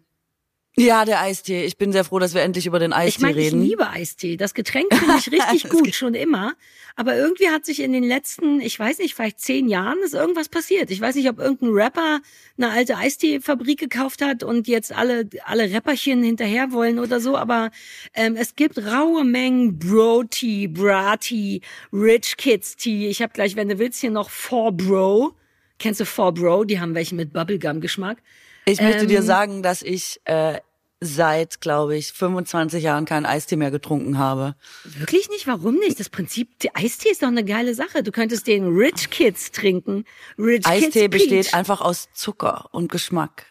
Ja, der Eistee. Ich bin sehr froh, dass wir endlich über den Eistee ich mein, reden. Ich liebe Eistee. Das Getränk finde ich richtig gut, schon immer. Aber irgendwie hat sich in den letzten, ich weiß nicht, vielleicht zehn Jahren ist irgendwas passiert. Ich weiß nicht, ob irgendein Rapper eine alte Eisteefabrik gekauft hat und jetzt alle alle Rapperchen hinterher wollen oder so. Aber ähm, es gibt raue Mengen Bro-Tea, Bra-Tea, Rich Kids Tea. Ich habe gleich, wenn du willst, hier noch Four Bro. Kennst du Four Bro? Die haben welche mit Bubblegum-Geschmack. Ich möchte ähm, dir sagen, dass ich äh, seit, glaube ich, 25 Jahren keinen Eistee mehr getrunken habe. Wirklich nicht? Warum nicht? Das Prinzip, Eistee ist doch eine geile Sache. Du könntest den Rich Kids trinken. Rich Eistee Kids besteht Peach. einfach aus Zucker und Geschmack.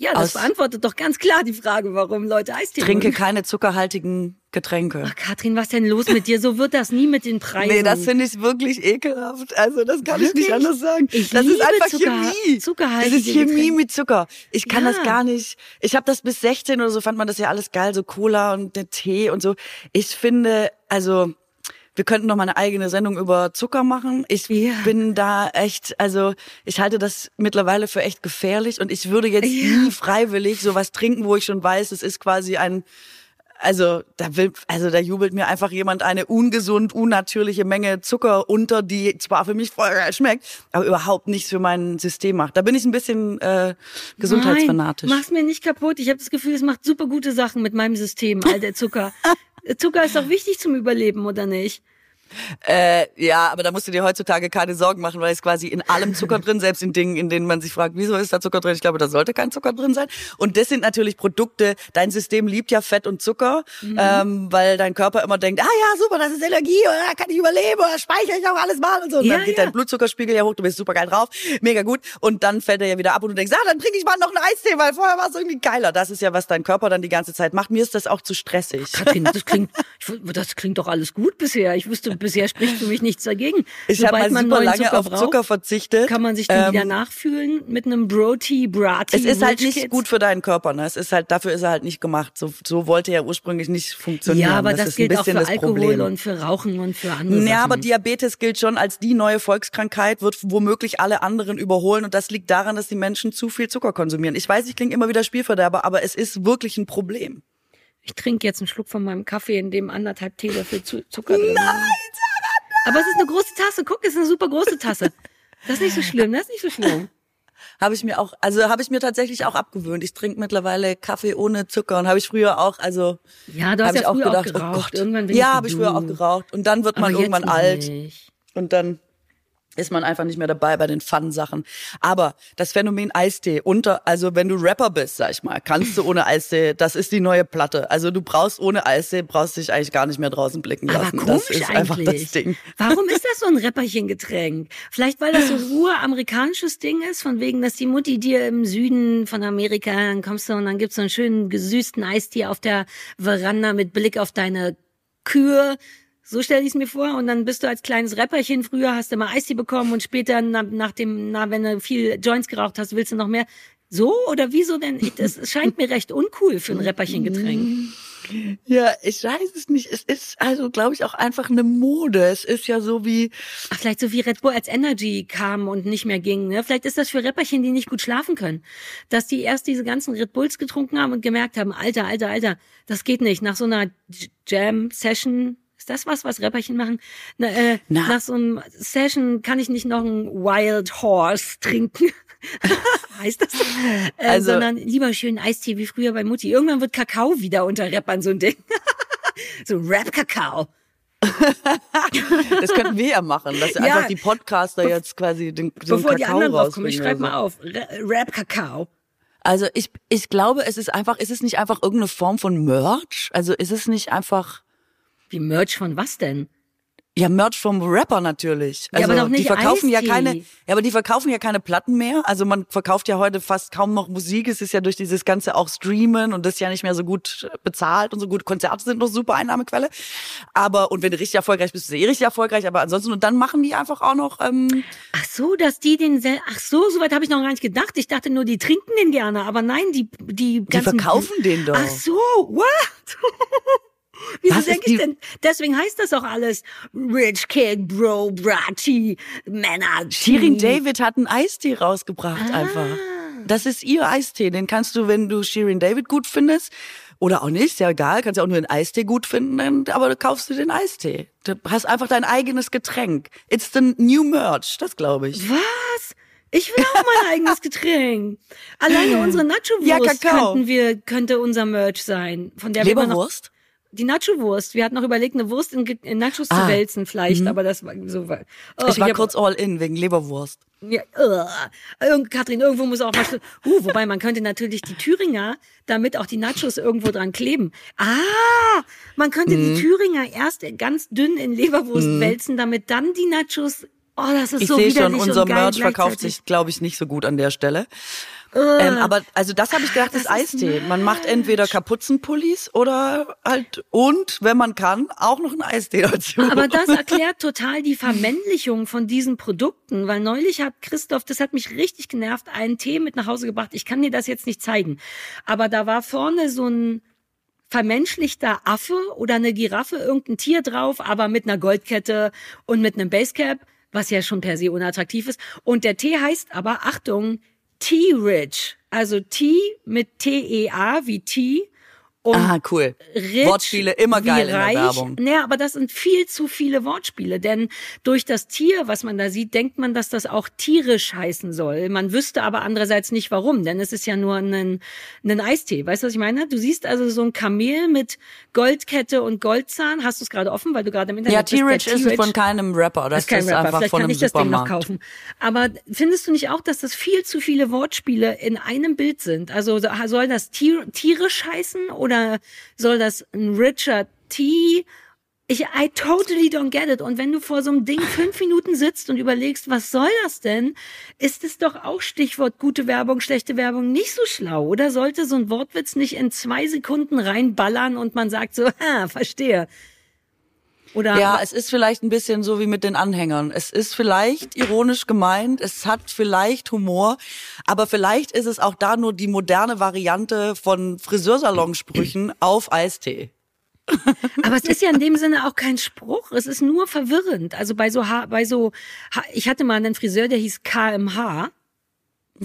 Ja, das beantwortet doch ganz klar die Frage, warum Leute Eistee Trinke keine zuckerhaltigen Getränke. Ach, Katrin, was denn los mit dir? So wird das nie mit den Preisen. Nee, das finde ich wirklich ekelhaft. Also, das kann wirklich? ich nicht anders sagen. Ich das ist einfach Zucker, Chemie. Zuckerhaltige das ist Chemie Getränke. mit Zucker. Ich kann Ja. das gar nicht. Ich habe das bis 16 oder so, fand man das ja alles geil, so Cola und der Tee und so. Ich finde, also wir könnten noch mal eine eigene Sendung über Zucker machen. Ich Ja. bin da echt, also ich halte das mittlerweile für echt gefährlich und ich würde jetzt Ja. nie freiwillig sowas trinken, wo ich schon weiß, es ist quasi ein also da will, also da jubelt mir einfach jemand eine ungesund, unnatürliche Menge Zucker unter, die zwar für mich voll geil schmeckt, aber überhaupt nichts für mein System macht. Da bin ich ein bisschen äh, gesundheitsfanatisch. Nein, mach's mir nicht kaputt. Ich habe das Gefühl, es macht super gute Sachen mit meinem System, all der Zucker. Zucker ist doch wichtig zum Überleben, oder nicht? Äh, ja, aber da musst du dir heutzutage keine Sorgen machen, weil es quasi in allem Zucker drin, selbst in Dingen, in denen man sich fragt, wieso ist da Zucker drin? Ich glaube, da sollte kein Zucker drin sein. Und das sind natürlich Produkte, dein System liebt ja Fett und Zucker, mhm. ähm, weil dein Körper immer denkt, ah ja, super, das ist Energie, oder da kann ich überleben, oder speichere ich auch alles mal und so. Und ja, dann geht ja. dein Blutzuckerspiegel ja hoch, du bist super geil drauf, mega gut. Und dann fällt er ja wieder ab und du denkst, ah, dann trinke ich mal noch einen Eistee, weil vorher war es irgendwie geiler. Das ist ja, was dein Körper dann die ganze Zeit macht. Mir ist das auch zu stressig. Katrin, das klingt, das klingt doch alles gut bisher. Ich wüsste, bisher spricht für mich ich nichts dagegen. Ich habe mal super lange Zucker auf Zucker verzichtet. Kann man sich dann ähm, wieder nachfühlen mit einem Broti, Brati. Es ist halt nicht Kids. gut für deinen Körper. Ne? Es ist halt dafür ist er halt nicht gemacht. So, so wollte er ursprünglich nicht funktionieren. Ja, aber das, das gilt auch für Alkohol Problem. und für Rauchen und für andere. Ja, aber Diabetes gilt schon als die neue Volkskrankheit, wird womöglich alle anderen überholen und das liegt daran, dass die Menschen zu viel Zucker konsumieren. Ich weiß, ich klinge immer wieder Spielverderber, aber es ist wirklich ein Problem. Ich trinke jetzt einen Schluck von meinem Kaffee, in dem anderthalb Teelöffel Zucker drin Nein, aber es ist eine große Tasse. Guck, es ist eine super große Tasse. Das ist nicht so schlimm, das ist nicht so schlimm. Habe ich mir auch, also habe ich mir tatsächlich auch abgewöhnt. Ich trinke mittlerweile Kaffee ohne Zucker und habe ich früher auch, also ja, du hast ja ich auch gedacht, auch geraucht. oh Gott. Irgendwann bin ja, habe ich früher auch geraucht und dann wird man irgendwann alt nicht. und dann ist man einfach nicht mehr dabei bei den Fun-Sachen. Aber das Phänomen Eistee unter, also wenn du Rapper bist, sag ich mal, kannst du ohne Eistee, das ist die neue Platte. Also du brauchst ohne Eistee, brauchst dich eigentlich gar nicht mehr draußen blicken lassen. Aber das ist eigentlich. einfach das Ding. Warum ist das so ein Räpperchengetränk? Vielleicht, weil das so ein uramerikanisches Ding ist, von wegen, dass die Mutti dir im Süden von Amerika, dann kommst du und dann gibt's so einen schönen gesüßten Eistee auf der Veranda mit Blick auf deine Kühe so stelle ich es mir vor. Und dann bist du als kleines Rapperchen früher, hast du mal Eistee bekommen und später nach, nach dem, na, wenn du viel Joints geraucht hast, willst du noch mehr. So oder wieso denn? Das scheint mir recht uncool für ein Rapperchen-Getränk. Ja, ich weiß es nicht. Es ist also, glaube ich, auch einfach eine Mode. Es ist ja so wie. Ach, vielleicht so wie Red Bull als Energy kam und nicht mehr ging. Ne? Vielleicht ist das für Rapperchen, die nicht gut schlafen können. Dass die erst diese ganzen Red Bulls getrunken haben und gemerkt haben, Alter, Alter, Alter, das geht nicht. Nach so einer Jam-Session ist das was, was Rapperchen machen? Na, äh, Na. Nach so einem Session kann ich nicht noch ein Wild Horse trinken. heißt das? Äh, also, sondern lieber schön Eistee wie früher bei Mutti. Irgendwann wird Kakao wieder unter Rappern so ein Ding. so Rap-Kakao. das könnten wir ja machen, dass ja, einfach die Podcaster jetzt quasi den, den Bevor Kakao die anderen draufkommen, ich schreibe so. mal auf. Rap-Kakao. Also ich, ich glaube, es ist einfach, ist es nicht einfach irgendeine Form von Merch? Also ist es nicht einfach wie Merch von was denn? Ja, Merch vom Rapper natürlich. Also ja, aber doch nicht die verkaufen ja keine, ja, aber die verkaufen ja keine Platten mehr. Also man verkauft ja heute fast kaum noch Musik. Es ist ja durch dieses ganze auch Streamen und das ist ja nicht mehr so gut bezahlt und so gut. Konzerte sind noch super Einnahmequelle. Aber und wenn du richtig erfolgreich bist, bist du eh richtig erfolgreich. Aber ansonsten und dann machen die einfach auch noch. Ähm, Ach so, dass die den, ach so, soweit habe ich noch gar nicht gedacht. Ich dachte nur, die trinken den gerne, aber nein, die die die ganzen verkaufen den doch. Ach so, what? Wieso denke ich denn? Deswegen heißt das auch alles Rich Kid, Bro, Brati, Männer. Shirin David hat einen Eistee rausgebracht Ah. einfach. Das ist ihr Eistee. Den kannst du, wenn du Shirin David gut findest, oder auch nicht, ist ja egal, kannst ja auch nur den Eistee gut finden, aber du kaufst dir den Eistee. Du hast einfach dein eigenes Getränk. It's the new merch, das glaube ich. Was? Ich will auch mein eigenes Getränk. Alleine unsere Nacho-Wurst Ja, könnten wir, könnte unser Merch sein. Von der Leberwurst? Die Nacho-Wurst. Wir hatten noch überlegt, eine Wurst in, in Nachos zu Ah. wälzen vielleicht, aber das war so. weit. Oh, Ich war hab- kurz all in wegen Leberwurst. Ja, uh, irgend, Katrin, irgendwo muss auch mal. Uh, wobei man könnte natürlich die Thüringer, damit auch die Nachos irgendwo dran kleben. Ah, man könnte Mhm. die Thüringer erst ganz dünn in Leberwurst wälzen, damit dann die Nachos. Oh, das ist Ich so sehe schon, unser Merch verkauft sich, glaube ich, nicht so gut an der Stelle. Äh, Ähm, aber also das habe ich gedacht, das ist ist Eistee. Man macht entweder Kapuzenpullis oder halt und, wenn man kann, auch noch einen Eistee dazu. Aber das erklärt total die Vermännlichung von diesen Produkten, weil neulich hat Christoph, das hat mich richtig genervt, einen Tee mit nach Hause gebracht. Ich kann dir das jetzt nicht zeigen, aber da war vorne so ein vermenschlichter Affe oder eine Giraffe, irgendein Tier drauf, aber mit einer Goldkette und mit einem Basecap, was ja schon per se unattraktiv ist. Und der Tee heißt aber, Achtung, Tea Rich. Also Tea mit T-E-A wie Tea Und Ah, cool. rich, Wortspiele immer geil in der Werbung. Naja, aber das sind viel zu viele Wortspiele, denn durch das Tier, was man da sieht, denkt man, dass das auch tierisch heißen soll. Man wüsste aber andererseits nicht warum, denn es ist ja nur ein, ein Eistee. Weißt du, was ich meine? Du siehst also so ein Kamel mit Goldkette und Goldzahn. Hast du es gerade offen, weil du gerade im Internet Ja, bist? Der T-Rich ist von keinem Rapper. Das, ist kein ist Rapper. einfach Vielleicht von kann einem ich das Ding noch kaufen. Aber findest du nicht auch, dass das viel zu viele Wortspiele in einem Bild sind? Also so- soll das Tier, tierisch heißen oder soll das ein Richard T? Ich, I totally don't get it. Und wenn du vor so einem Ding fünf Minuten sitzt und überlegst, was soll das denn, ist es doch auch Stichwort gute Werbung, schlechte Werbung nicht so schlau. Oder sollte so ein Wortwitz nicht in zwei Sekunden reinballern und man sagt so, ha, verstehe. Oder Ja, es ist vielleicht ein bisschen so wie mit den Anhängern. Es ist vielleicht ironisch gemeint, es hat vielleicht Humor, aber vielleicht ist es auch da nur die moderne Variante von Friseursalonsprüchen auf Eistee. Aber es ist ja in dem Sinne auch kein Spruch. Es ist nur verwirrend. Also bei so, ha bei so, ha ich hatte mal einen Friseur, der hieß KMH.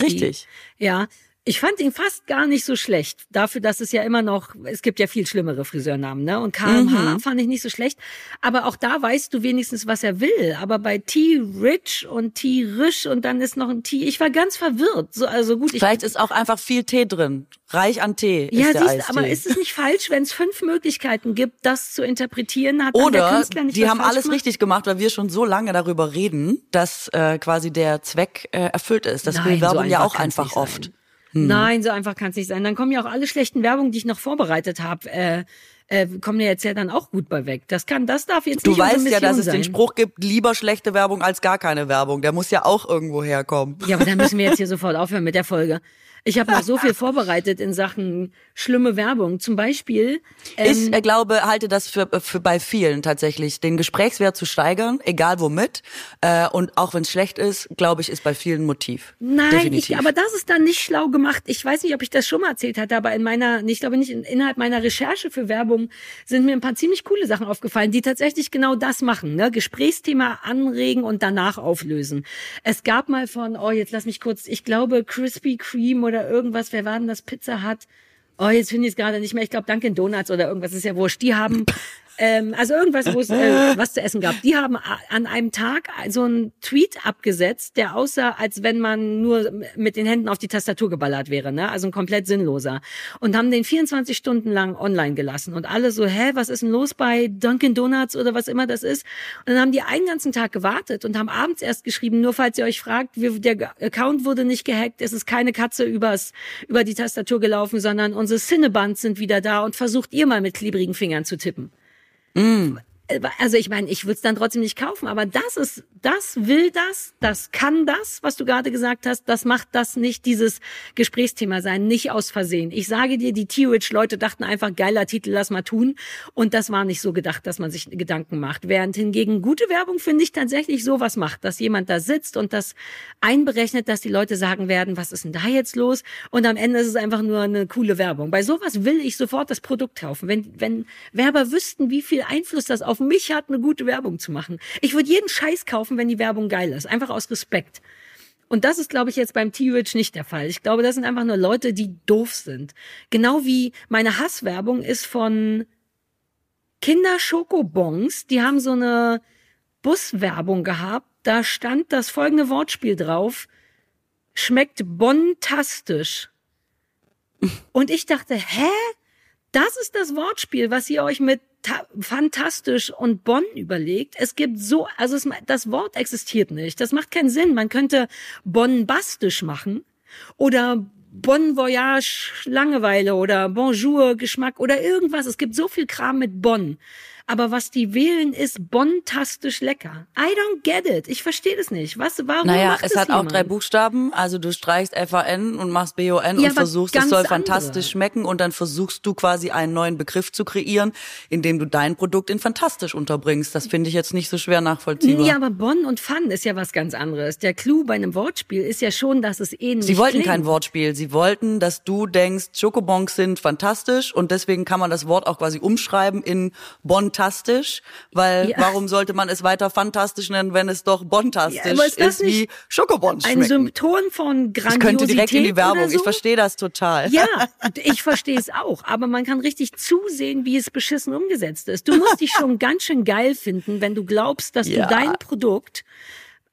Richtig. Ja. Ich fand ihn fast gar nicht so schlecht. Dafür, dass es ja immer noch, es gibt ja viel schlimmere Friseurnamen, ne? Und KMH fand ich nicht so schlecht. Aber auch da weißt du wenigstens, was er will. Aber bei T-Rich und T-Risch und dann ist noch ein T, ich war ganz verwirrt. So, also gut, ich, Vielleicht ist auch einfach viel Tee drin. Reich an Tee ja, ist der siehst, Eistee. aber ist es nicht falsch, wenn es fünf Möglichkeiten gibt, das zu interpretieren? Hat dann der Oder Künstler nicht die haben alles gemacht? richtig gemacht, weil wir schon so lange darüber reden, dass äh, quasi der Zweck äh, erfüllt ist. Das Nein, will so ja auch einfach nicht sein. Oft. Nein, so einfach kann es nicht sein. Dann kommen ja auch alle schlechten Werbungen, die ich noch vorbereitet habe, äh, äh, kommen ja jetzt ja dann auch gut bei weg. Das kann, das darf jetzt Du nicht unsere weißt ja, dass es sein. den Spruch gibt, lieber schlechte Werbung als gar keine Werbung. Der muss ja auch irgendwo herkommen. Ja, aber dann müssen wir jetzt hier sofort aufhören mit der Folge. Ich habe noch so viel vorbereitet in Sachen schlimme Werbung. Zum Beispiel. Ähm, Ich äh, glaube, halte das für, für bei vielen tatsächlich, den Gesprächswert zu steigern, egal womit. Äh, und auch wenn es schlecht ist, glaube ich, ist bei vielen Motiv. Nein, ich, aber das ist dann nicht schlau gemacht. Ich weiß nicht, ob ich das schon mal erzählt hatte, aber in meiner, ich glaube nicht, in, innerhalb meiner Recherche für Werbung sind mir ein paar ziemlich coole Sachen aufgefallen, die tatsächlich genau das machen. Ne? Gesprächsthema anregen und danach auflösen. Es gab mal von, oh, jetzt lass mich kurz, ich glaube Krispy Kreme oder irgendwas, wer war denn das? Pizza hat. Oh, jetzt finde ich es gerade nicht mehr. Ich glaube Dunkin' Donuts oder irgendwas ist ja wurscht. Die haben ähm, also irgendwas, wo es äh, was zu essen gab. Die haben an einem Tag so einen Tweet abgesetzt, der aussah, als wenn man nur mit den Händen auf die Tastatur geballert wäre, ne? Also ein komplett sinnloser. Und haben den 24 Stunden lang online gelassen. Und alle so, hä, was ist denn los bei Dunkin' Donuts oder was immer das ist? Und dann haben die einen ganzen Tag gewartet und haben abends erst geschrieben, nur falls ihr euch fragt, wir, der Account wurde nicht gehackt, es ist keine Katze übers, über die Tastatur gelaufen, sondern unsere Cinebands sind wieder da und versucht ihr mal mit klebrigen Fingern zu tippen. Also ich meine, ich würde es dann trotzdem nicht kaufen, aber das ist, das will das, das kann das, was du gerade gesagt hast, das macht das nicht dieses Gesprächsthema sein, nicht aus Versehen. Ich sage dir, die T-Rich-Leute dachten einfach, geiler Titel, lass mal tun. Und das war nicht so gedacht, dass man sich Gedanken macht. Während hingegen gute Werbung, finde ich, tatsächlich sowas macht, dass jemand da sitzt und das einberechnet, dass die Leute sagen werden, was ist denn da jetzt los? Und am Ende ist es einfach nur eine coole Werbung. Bei sowas will ich sofort das Produkt kaufen. Wenn, wenn Werber wüssten, wie viel Einfluss das auf mich hat, eine gute Werbung zu machen. Ich würde jeden Scheiß kaufen, wenn die Werbung geil ist. Einfach aus Respekt. Und das ist, glaube ich, jetzt beim T-Rich nicht der Fall. Ich glaube, das sind einfach nur Leute, die doof sind. Genau wie meine Hasswerbung ist von Kinder-Schokobons. Die haben so eine Buswerbung gehabt. Da stand das folgende Wortspiel drauf. Schmeckt bontastisch. Und ich dachte, hä? Das ist das Wortspiel, was ihr euch mit fantastisch und Bonn überlegt. Es gibt so, also es, das Wort existiert nicht. Das macht keinen Sinn. Man könnte bonbastisch machen oder Bon Voyage Langeweile oder Bonjour Geschmack oder irgendwas. Es gibt so viel Kram mit Bonn. Aber was die wählen, ist bontastisch lecker. I don't get it. Ich verstehe das nicht. Was, warum Naja, macht es hat auch jemand? drei Buchstaben. Also du streichst FAN und machst BON Ja, und versuchst, es soll andere. fantastisch schmecken und dann versuchst du quasi einen neuen Begriff zu kreieren, indem du dein Produkt in fantastisch unterbringst. Das finde ich jetzt nicht so schwer nachvollziehbar. Ja, aber Bonn und Fun ist ja was ganz anderes. Der Clou bei einem Wortspiel ist ja schon, dass es ähnlich Sie wollten klingt. kein Wortspiel. Sie wollten, dass du denkst, Schokobons sind fantastisch und deswegen kann man das Wort auch quasi umschreiben in bontastisch, weil Ja. warum sollte man es weiter fantastisch nennen, wenn es doch bontastisch Ja, ist ist, wie nicht Schokobons Ein schmecken? Symptom von Ich Grandiosität könnte direkt in die Werbung. so? Ich verstehe das total. Ja, ich verstehe es auch, aber man kann richtig zusehen, wie es beschissen umgesetzt ist. Du musst dich schon ganz schön geil finden, wenn du glaubst, dass Ja. du dein Produkt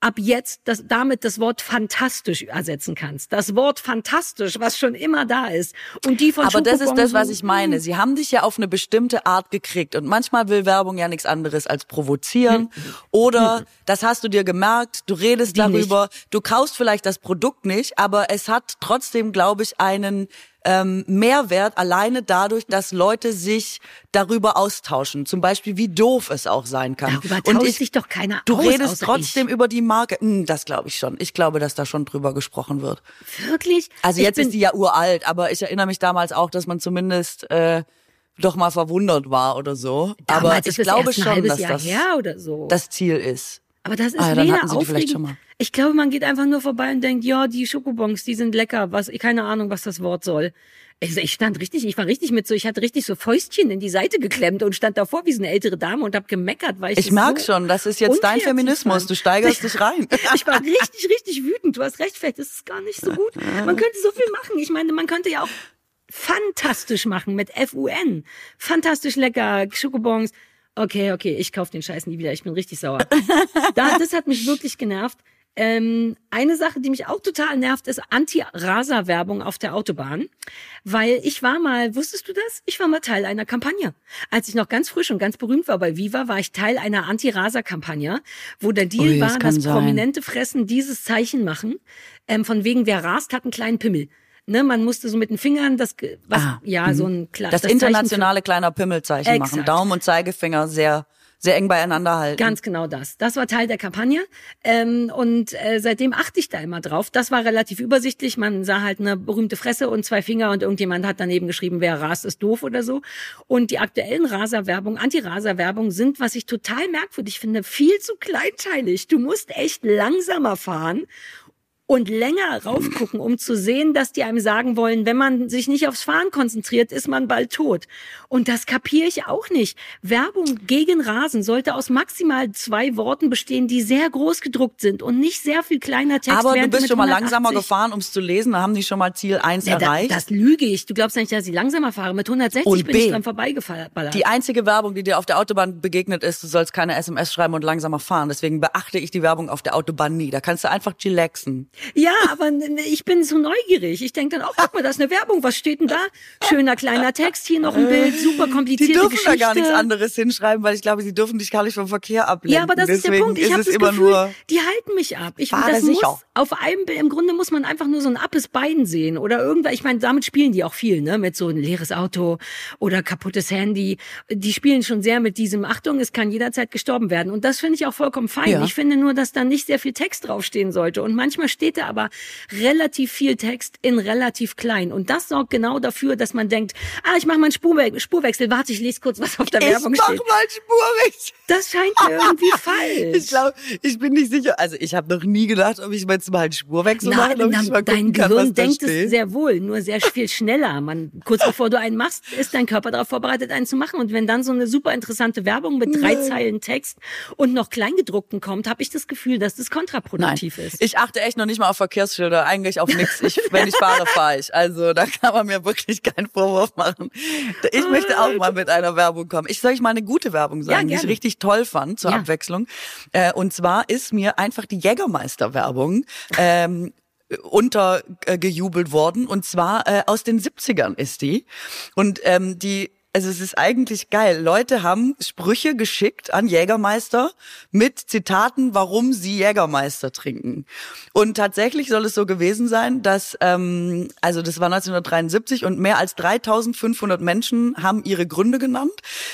ab jetzt das, damit das Wort fantastisch ersetzen kannst. Das Wort fantastisch, was schon immer da ist. Und die von Aber das ist das, was ich meine. hm, Sie haben dich ja auf eine bestimmte Art gekriegt. Und manchmal will Werbung ja nichts anderes als provozieren. Oder, das hast du dir gemerkt, du redest Die darüber, du kaufst vielleicht das Produkt nicht, aber es hat trotzdem, glaube ich, einen ähm, Mehrwert alleine dadurch, dass Leute sich darüber austauschen. Zum Beispiel, wie doof es auch sein kann. Darüber Und ich, sich doch keiner Du aus, redest trotzdem über die Marke. Hm, das glaube ich schon. Ich glaube, dass da schon drüber gesprochen wird. Wirklich? Also Ich jetzt ist die ja uralt, aber ich erinnere mich damals auch, dass man zumindest äh, doch mal verwundert war oder so. aber damals ich ist das glaube schon, dass Jahr das so. das Ziel ist. Aber das ist Ah, dann weder aufregend. Ich glaube, man geht einfach nur vorbei und denkt, ja, die Schokobons, die sind lecker. Was, keine Ahnung, was das Wort soll. Ich, ich stand richtig, ich war richtig mit so, ich hatte richtig so Fäustchen in die Seite geklemmt und stand davor wie so eine ältere Dame und hab gemeckert, weil ich Ich merk so schon, das ist jetzt dein Feminismus. fand. Du steigerst dich rein. Ich war richtig, richtig wütend. Du hast recht, vielleicht ist es gar nicht so gut. Man könnte so viel machen. Ich meine, man könnte ja auch fantastisch machen mit F-U-N. Fantastisch lecker, Schokobons. Okay, okay, ich kauf den Scheiß nie wieder. Ich bin richtig sauer. Da, das hat mich wirklich genervt. Ähm, eine Sache, die mich auch total nervt, ist Anti-Rasa-Werbung auf der Autobahn. Weil ich war mal, wusstest du das? Ich war mal Teil einer Kampagne. Als ich noch ganz frisch und ganz berühmt war bei Viva, war ich Teil einer Anti-Rasa-Kampagne, wo der Deal Ui, das war, kann dass sein. prominente Fressen dieses Zeichen machen, ähm, von wegen, wer rast, hat einen kleinen Pimmel. Ne, man musste so mit den Fingern das, was, Ah, ja, so ein Das, Zeichen für- internationale kleiner Pimmelzeichen machen. Exakt. Daumen und Zeigefinger sehr, sehr eng beieinander halten. Ganz genau das. Das war Teil der Kampagne. Ähm, und äh, seitdem achte ich da immer drauf. Das war relativ übersichtlich. Man sah halt eine berühmte Fresse und zwei Finger und irgendjemand hat daneben geschrieben, wer rast, ist doof oder so. Und die aktuellen Raser-Werbung, Anti-Raser-Werbung sind, was ich total merkwürdig finde, viel zu kleinteilig. Du musst echt langsamer fahren und länger raufgucken, um zu sehen, dass die einem sagen wollen, wenn man sich nicht aufs Fahren konzentriert, ist man bald tot. Und das kapiere ich auch nicht. Werbung gegen Rasen sollte aus maximal zwei Worten bestehen, die sehr groß gedruckt sind und nicht sehr viel kleiner Text. Aber du bist schon mal langsamer 180 gefahren, ums zu lesen. Da haben die schon mal Ziel 1 Nee, da, erreicht. das lüge ich. Du glaubst nicht, dass ich langsamer fahre. Mit 160 Und bin B, ich dran vorbeigefallert. Die einzige Werbung, die dir auf der Autobahn begegnet ist, du sollst keine SMS schreiben und langsamer fahren. Deswegen beachte ich die Werbung auf der Autobahn nie. Da kannst du einfach chillaxen. Ja, aber ich bin so neugierig. Ich denke dann auch, guck mal, da ist eine Werbung. Was steht denn da? Schöner kleiner Text, hier noch ein Bild, super Die komplizierte dürfen Geschichte. da gar nichts anderes hinschreiben, weil ich glaube, sie dürfen dich gar nicht vom Verkehr ablenken. Ja, aber das ist der Deswegen Punkt. Ich habe das immer Gefühl, nur die halten mich ab. Ich Fahre das muss auf einem im Grunde muss man einfach nur so ein abes Bein sehen oder irgendwas. Ich meine, damit spielen die auch viel, ne? Mit so ein leeres Auto oder kaputtes Handy. Die spielen schon sehr mit diesem Achtung, es kann jederzeit gestorben werden. Und das finde ich auch vollkommen fein. Ja. Ich finde nur, dass da nicht sehr viel Text draufstehen sollte. Und manchmal steht da aber relativ viel Text in relativ klein. Und das sorgt genau dafür, dass man denkt, ah, ich mache mal Spurwe Spurwechsel. Warte, ich lese kurz, was auf der ich Werbung mach steht. mal Spurwechsel. Das scheint irgendwie falsch. Ich glaube, ich bin nicht sicher. Also ich habe noch nie gedacht, ob ich jetzt mal einen Spurwechsel mache, ich dein kann, Gehirn denkt es sehr wohl, nur sehr viel schneller. Man, kurz bevor du einen machst, ist dein Körper darauf vorbereitet, einen zu machen. Und wenn dann so eine super interessante Werbung mit drei Zeilen Text und noch Kleingedruckten kommt, habe ich das Gefühl, dass das kontraproduktiv ist. Ich achte echt noch nicht mal auf Verkehrsschilder, eigentlich auf nichts. Ich, wenn ich fahre, fahre ich. Also da kann man mir wirklich keinen Vorwurf machen. Ich möchte auch mal mit einer Werbung kommen. Ich soll ich mal eine gute Werbung sagen, die ich richtig toll fand zur Ja. Abwechslung. Äh, und zwar ist mir einfach die Jägermeister-Werbung ähm, untergejubelt worden. Und zwar äh, aus den 70ern ist die. Und ähm, die also es ist eigentlich geil. Leute haben Sprüche geschickt an Jägermeister mit Zitaten, warum sie Jägermeister trinken. Und tatsächlich soll es so gewesen sein, dass, ähm, also das war 1973 und mehr als 3500 Menschen haben ihre Gründe genannt,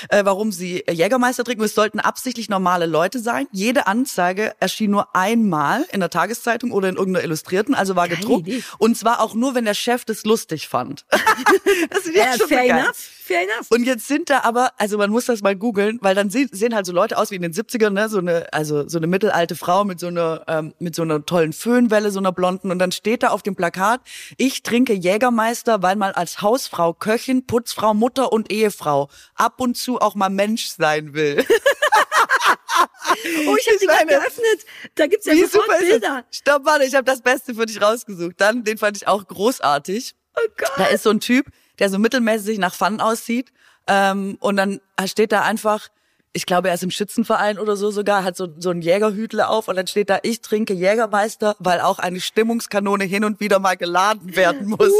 äh, warum sie Jägermeister trinken. Es sollten absichtlich normale Leute sein. Jede Anzeige erschien nur einmal in der Tageszeitung oder in irgendeiner Illustrierten, also war Geile gedruckt. Idee. Und zwar auch nur, wenn der Chef das lustig fand. das ist ja Ja, schon fair so geil. enough, fair enough. Und jetzt sind da aber, also man muss das mal googeln, weil dann sehen, sehen halt so Leute aus wie in den 70ern, ne, so eine, also so eine mittelalte Frau mit so einer, ähm, mit so einer tollen Föhnwelle, so einer blonden. Und dann steht da auf dem Plakat, ich trinke Jägermeister, weil man als Hausfrau, Köchin, Putzfrau, Mutter und Ehefrau ab und zu auch mal Mensch sein will. Oh, ich habe die gerade geöffnet. Da gibt's ja Wie sofort Bilder. Stopp, warte, ich habe das Beste für dich rausgesucht. Dann, den fand ich auch großartig. Oh Gott. Da ist so ein Typ, der so mittelmäßig nach Fun aussieht. Ähm, und dann steht da einfach, ich glaube, er ist im Schützenverein oder so sogar, hat so, so ein Jägerhütle auf und dann steht da, ich trinke Jägermeister, weil auch eine Stimmungskanone hin und wieder mal geladen werden muss.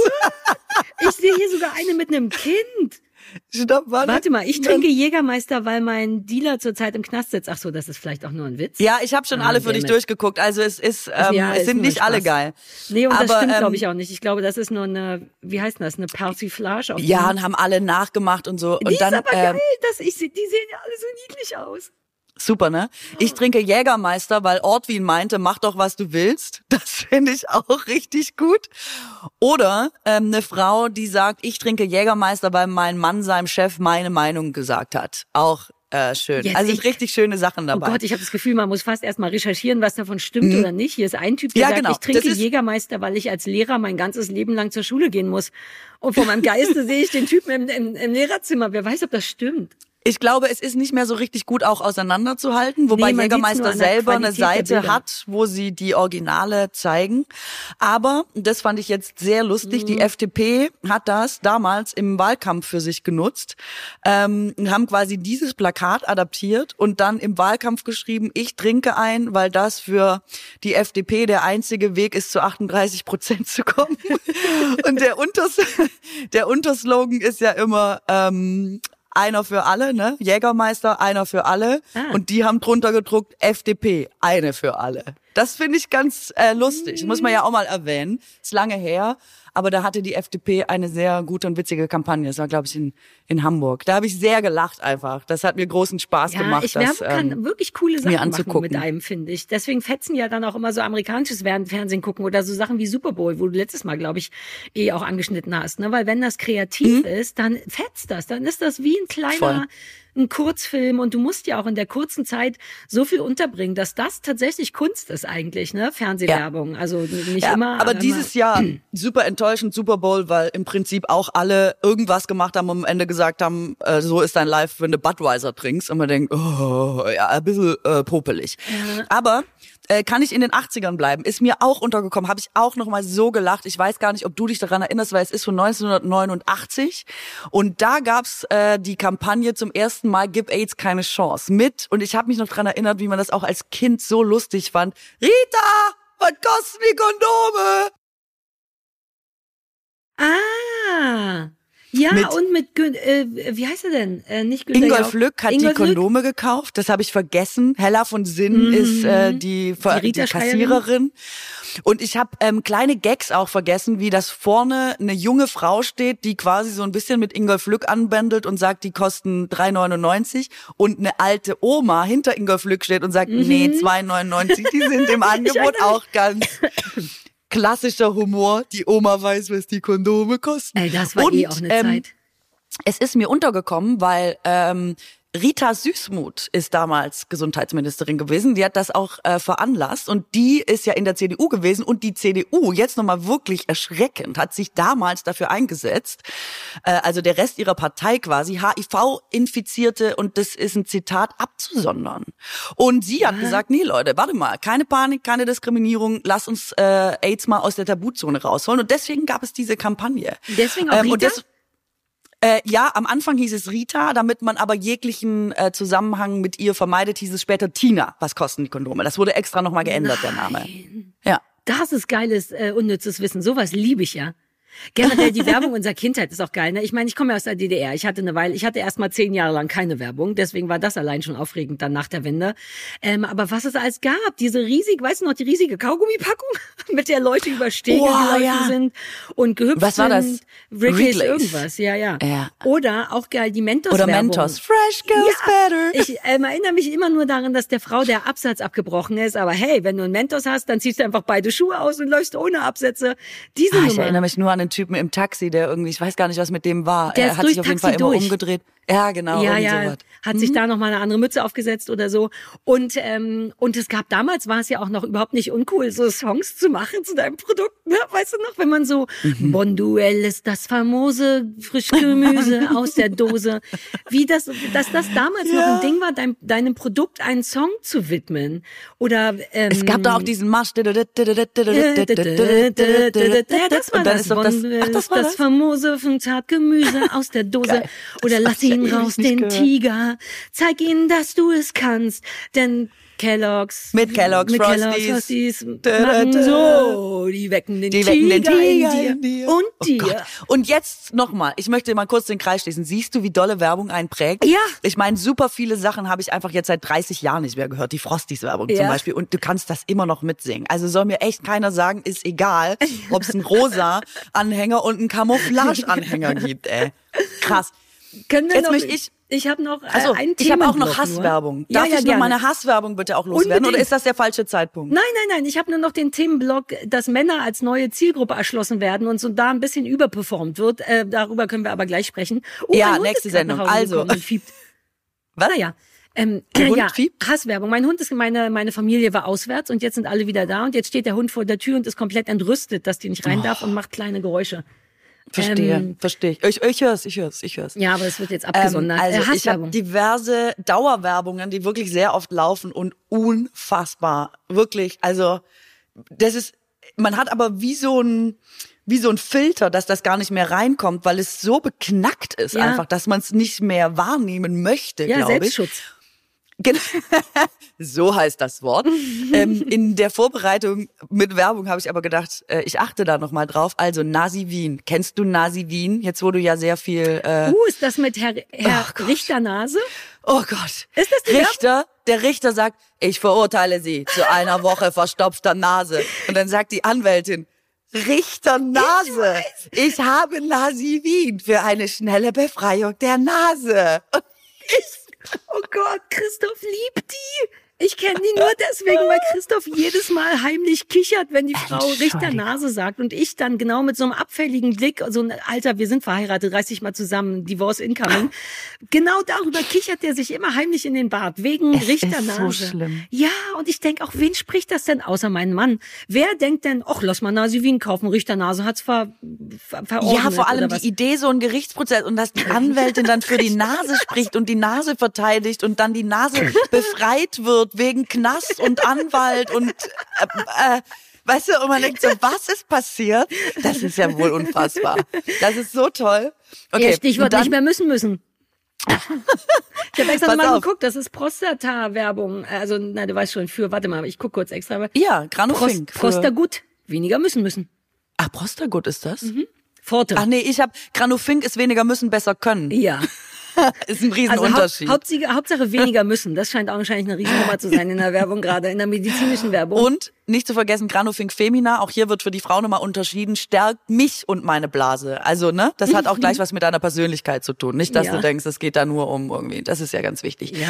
Ich sehe hier sogar eine mit einem Kind. Stopp, warte. Warte mal, ich trinke Jägermeister, weil mein Dealer zurzeit im Knast sitzt. Ach so, das ist vielleicht auch nur ein Witz. Ja, ich habe schon Ah, alle für dich durchgeguckt. Also es ist, ähm, Ja, es sind nicht alle Spaß. geil. Nee, und das Aber, stimmt, ähm, glaube ich, auch nicht. Ich glaube, das ist nur eine, wie heißt das, eine Persiflage. Ja, die- und haben alle nachgemacht und so. die Und dann, ist aber ähm, geil. Das, ich, die sehen ja alle so niedlich aus. Super, ne? Ich trinke Jägermeister, weil Ortwin meinte, mach doch, was du willst. Das finde ich auch richtig gut. Oder ähm, eine Frau, die sagt, ich trinke Jägermeister, weil mein Mann seinem Chef meine Meinung gesagt hat. Auch äh, schön. Jetzt also ich- richtig schöne Sachen Oh dabei. Gott, ich habe das Gefühl, man muss fast erstmal recherchieren, was davon stimmt oder nicht. Hier ist ein Typ, der Mhm. Ja, sagt, genau. ich trinke ist- Jägermeister, weil ich als Lehrer mein ganzes Leben lang zur Schule gehen muss. Und vor meinem Geiste sehe ich den Typen im, im, im Lehrerzimmer. Wer weiß, ob das stimmt. Ich glaube, es ist nicht mehr so richtig gut auch auseinanderzuhalten, wobei Nee, Jägermeister selber eine Seite hat, wo sie die Originale zeigen. Aber das fand ich jetzt sehr lustig. Mhm. Die FDP hat das damals im Wahlkampf für sich genutzt, ähm, und haben quasi dieses Plakat adaptiert und dann im Wahlkampf geschrieben, ich trinke ein, weil das für die FDP der einzige Weg ist, zu 38 Prozent zu kommen. und der, Unters der Unterslogan ist ja immer, ähm, einer für alle, ne? Jägermeister, einer für alle. Ah. Und die haben drunter gedruckt, FDP, eine für alle. Das finde ich ganz äh, lustig. Muss man ja auch mal erwähnen. Ist lange her, aber da hatte die FDP eine sehr gute und witzige Kampagne. Das war, glaube ich, in, in Hamburg. Da habe ich sehr gelacht einfach. Das hat mir großen Spaß Ja, gemacht. ich das, kann ähm, wirklich coole Sachen machen anzugucken. mit einem, finde ich. Deswegen fetzen ja dann auch immer so amerikanisches Fernsehen gucken oder so Sachen wie Super Bowl, wo du letztes Mal, glaube ich, eh auch angeschnitten hast. Ne? Weil wenn das kreativ ist, dann fetzt das. Dann ist das wie ein kleiner Mhm. Voll. Ein Kurzfilm und du musst ja auch in der kurzen Zeit so viel unterbringen, dass das tatsächlich Kunst ist eigentlich, ne? Fernsehwerbung. Also nicht Ja, immer. aber immer- dieses Jahr super enttäuschend Super Bowl, weil im Prinzip auch alle irgendwas gemacht haben und am Ende gesagt haben, äh, so ist dein Live, wenn du Budweiser trinkst und man denkt, oh, ja, ein bisschen äh, popelig. Aber äh, kann ich in den 80ern bleiben? Ist mir auch untergekommen, habe ich auch noch mal so gelacht. Ich weiß gar nicht, ob du dich daran erinnerst, weil es ist von 1989 und da gab's äh, die Kampagne zum ersten Mal Gib AIDS keine Chance mit und ich habe mich noch dran erinnert, wie man das auch als Kind so lustig fand. Rita, was kosten die Kondome? Ah. Ja, Mit- und mit, äh, wie heißt er denn? Äh, nicht Günter Ingolf. Lück hat Ingolf die Kondome gekauft, das habe ich vergessen. Hella von Sinn ist äh, die, Die die, Kassiererin. Und ich habe ähm, kleine Gags auch vergessen, wie das vorne eine junge Frau steht, die quasi so ein bisschen mit Ingolf Lück anbändelt und sagt, die kosten 3,99 und eine alte Oma hinter Ingolf Lück steht und sagt, nee, 2,99, die sind im Angebot auch ganz klassischer Humor. Die Oma weiß, was die Kondome kosten. Ey, das war und, eh auch eine ähm, Zeit. es ist mir untergekommen, weil ähm, Rita Süßmuth ist damals Gesundheitsministerin gewesen. Die hat das auch äh, veranlasst und die ist ja in der CDU gewesen und die CDU jetzt nochmal wirklich erschreckend hat sich damals dafür eingesetzt. Äh, also der Rest ihrer Partei quasi HIV-Infizierte und das ist ein Zitat abzusondern. Und sie hat gesagt, nee Leute, warte mal, keine Panik, keine Diskriminierung, lass uns äh, AIDS mal aus der Tabuzone rausholen und deswegen gab es diese Kampagne. Deswegen auch Ähm, Rita? Äh, ja, am Anfang hieß es Rita, damit man aber jeglichen äh, Zusammenhang mit ihr vermeidet, hieß es später Tina. Was kosten die Kondome? Das wurde extra nochmal geändert, der Name. Ja. Das ist geiles, äh, unnützes Wissen. Sowas liebe ich ja. Generell die Werbung unserer Kindheit ist auch geil. Ne? Ich meine, ich komme ja aus der DDR. Ich hatte eine Weile, ich hatte erst mal zehn Jahre lang keine Werbung. Deswegen war das allein schon aufregend dann nach der Wende. Ähm, aber was es alles gab, diese riesige, weißt du noch, die riesige Kaugummipackung, mit der Leute über Stege Oh, gelaufen ja. sind und gehüpft Was war das? Wrigley's irgendwas, ja, ja. Ja. Oder auch geil, die Mentos Oder Werbung. Mentos. Fresh goes better. Ich ähm, erinnere mich immer nur daran, dass der Frau der Absatz abgebrochen ist. Aber hey, wenn du einen Mentos hast, dann ziehst du einfach beide Schuhe aus und läufst ohne Absätze. Diese Ah, ich erinnere mich nur an einen Typen im Taxi, der irgendwie, ich weiß gar nicht, was mit dem war. Der er hat sich auf jeden Taxi Fall immer durch. umgedreht. Ja, genau. ja, ja, sowas. hat sich da noch mal eine andere Mütze aufgesetzt oder so. Und ähm, und es gab damals war es ja auch noch überhaupt nicht uncool, so Songs zu machen zu deinem Produkt. Ne? Weißt du noch, wenn man so Mhm. Bonduell ist das famose Frischgemüse aus der Dose, wie das, dass das damals noch ein Ding war, dein, deinem Produkt einen Song zu widmen oder ähm, Es gab da auch diesen Marsch. ja, das war das. ach, das war das das? famose Zartgemüse aus der Dose. Oder lass hab ewig raus, den gehört. Tiger. Zeig ihnen, dass du es kannst. Denn Kellogg's. Mit Kellogg's mit Frosties. Kellogg's Frosties machen so. Die wecken den Die Tiger, wecken den Tiger in dir. Und Oh dir. Gott. Und jetzt nochmal, ich möchte mal kurz den Kreis schließen. Siehst du, wie dolle Werbung einen prägt? Ja. Ich meine, super viele Sachen habe ich einfach jetzt seit 30 Jahren nicht mehr gehört. Die Frosties-Werbung zum Ja. Beispiel. Und du kannst das immer noch mitsingen. Also soll mir echt keiner sagen, ist egal, ob es einen rosa Anhänger und einen Camouflage-Anhänger gibt, ey. Krass. Können wir Jetzt noch, möchte ich- ich habe noch Also, einen ich habe auch noch nur. Hasswerbung. Ja, Darf ja, ich noch gerne. meine Hasswerbung bitte auch loswerden? Unbedingt. Oder ist das der falsche Zeitpunkt? Nein, nein, nein. Ich habe nur noch den Themenblock, dass Männer als neue Zielgruppe erschlossen werden und so da ein bisschen überperformt wird. Äh, darüber können wir aber gleich sprechen. Oh, Ja, nächste Sendung. Also. Was? Naja. Ähm, Der Hund ja, fiebt? Hasswerbung. Mein Hund ist, meine, meine Familie war auswärts und jetzt sind alle wieder da und jetzt steht der Hund vor der Tür und ist komplett entrüstet, dass die nicht rein darf und macht kleine Geräusche. Verstehe, Ähm, verstehe ich. Ich, ich hör's, ich hör's, ich hör's. Ja, aber es wird jetzt Ähm, abgesondert. also äh, ich habe diverse Dauerwerbungen, die wirklich sehr oft laufen und unfassbar. Wirklich, also das ist, man hat aber wie so ein wie so ein Filter, dass das gar nicht mehr reinkommt, weil es so beknackt ist Ja. einfach, dass man es nicht mehr wahrnehmen möchte, ja, glaube ich. Selbstschutz. Genau. so heißt das Wort. ähm, in der Vorbereitung mit Werbung habe ich aber gedacht, äh, ich achte da noch mal drauf. Also Nasi Wien. Kennst du Nasi Wien? Jetzt wo du ja sehr viel äh, Uh, ist das mit Herr, Herr Gott. Richternase? Oh Gott. Ist das die Richter? Der Richter sagt, ich verurteile Sie zu einer Woche verstopfter Nase. Und dann sagt die Anwältin, Richter Nase, ich, habe Nasi Wien für eine schnelle Befreiung der Nase. Und ich, Oh Gott, Christoph liebt die. Ich kenne die nur deswegen, weil Christoph jedes Mal heimlich kichert, wenn die Frau Richter. Nase sagt und ich dann genau mit so einem abfälligen Blick, so ein Alter, wir sind verheiratet, reiß dich mal zusammen, Divorce incoming. Genau darüber kichert er sich immer heimlich in den Bart, wegen Es Richter ist so Nase. schlimm. Ja, und ich denk auch, wen spricht das denn außer meinen Mann? Wer denkt denn, ach, lass mal Nasi Wien kaufen, Richter Nase hat's ver, ver, verordnet. ja, vor allem die Idee, so ein Gerichtsprozess und dass die Anwältin dann für die Nase spricht und die Nase verteidigt und dann die Nase befreit wird wegen Knast und Anwalt und äh, äh, weißt du, und man denkt so, was ist passiert? Das ist ja wohl unfassbar. Das ist so toll. Okay, Ja, Stichwort dann, nicht mehr müssen müssen. ich habe extra mal auf. geguckt, das ist Prostata-Werbung. Also, na, du weißt schon, für, warte mal, ich guck kurz extra. Ja, Granofink. Prost, Prostagut, weniger müssen müssen. Ach, Prostagut ist das? Forte. Ach nee, ich habe Granofink ist weniger müssen, besser können. ja. Ist ein Also Riesenunterschied. Haupt, Hauptsache, Hauptsache weniger müssen. Das scheint augenscheinlich eine Riesennummer zu sein in der Werbung gerade, in der medizinischen Werbung. Und nicht zu vergessen, Granofink Femina, auch hier wird für die Frau nochmal unterschieden, stärkt mich und meine Blase. Also, ne, das hat auch gleich was mit deiner Persönlichkeit zu tun. Nicht, dass Ja. du denkst, es geht da nur um irgendwie. Das ist ja ganz wichtig. Ja.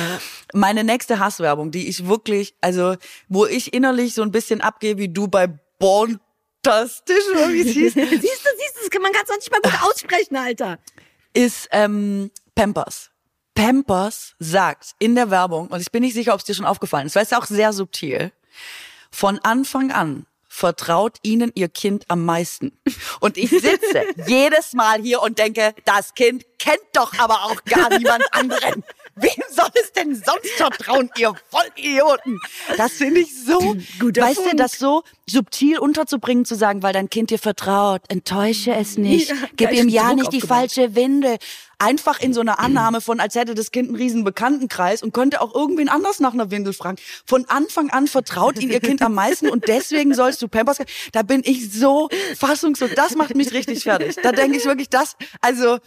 Meine nächste Hasswerbung, die ich wirklich, also, wo ich innerlich so ein bisschen abgehe, wie du bei Bontastisch, oder wie es hieß, siehst du, siehst du, das kann man ganz nicht mal gut aussprechen, Alter. ist ähm, Pampers. Pampers sagt in der Werbung, und ich bin nicht sicher, ob es dir schon aufgefallen ist, weil es ist auch sehr subtil, von Anfang an vertraut ihnen ihr Kind am meisten. Und ich sitze jedes Mal hier und denke, das Kind kennt doch aber auch gar niemand anderen. Wem soll es denn sonst vertrauen, ihr Vollidioten? Das finde ich so, Guter weißt du, Punkt. das so subtil unterzubringen, zu sagen, weil dein Kind dir vertraut, enttäusche es nicht, Ja, gib ihm ja nicht die falsche Windel. Einfach in so einer Annahme von, als hätte das Kind einen riesen Bekanntenkreis und könnte auch irgendwen anders nach einer Windel fragen. Von Anfang an vertraut ihm ihr Kind am meisten und deswegen sollst du Pampers. Da bin ich so fassungslos. Das macht mich richtig fertig. Da denke ich wirklich, das, also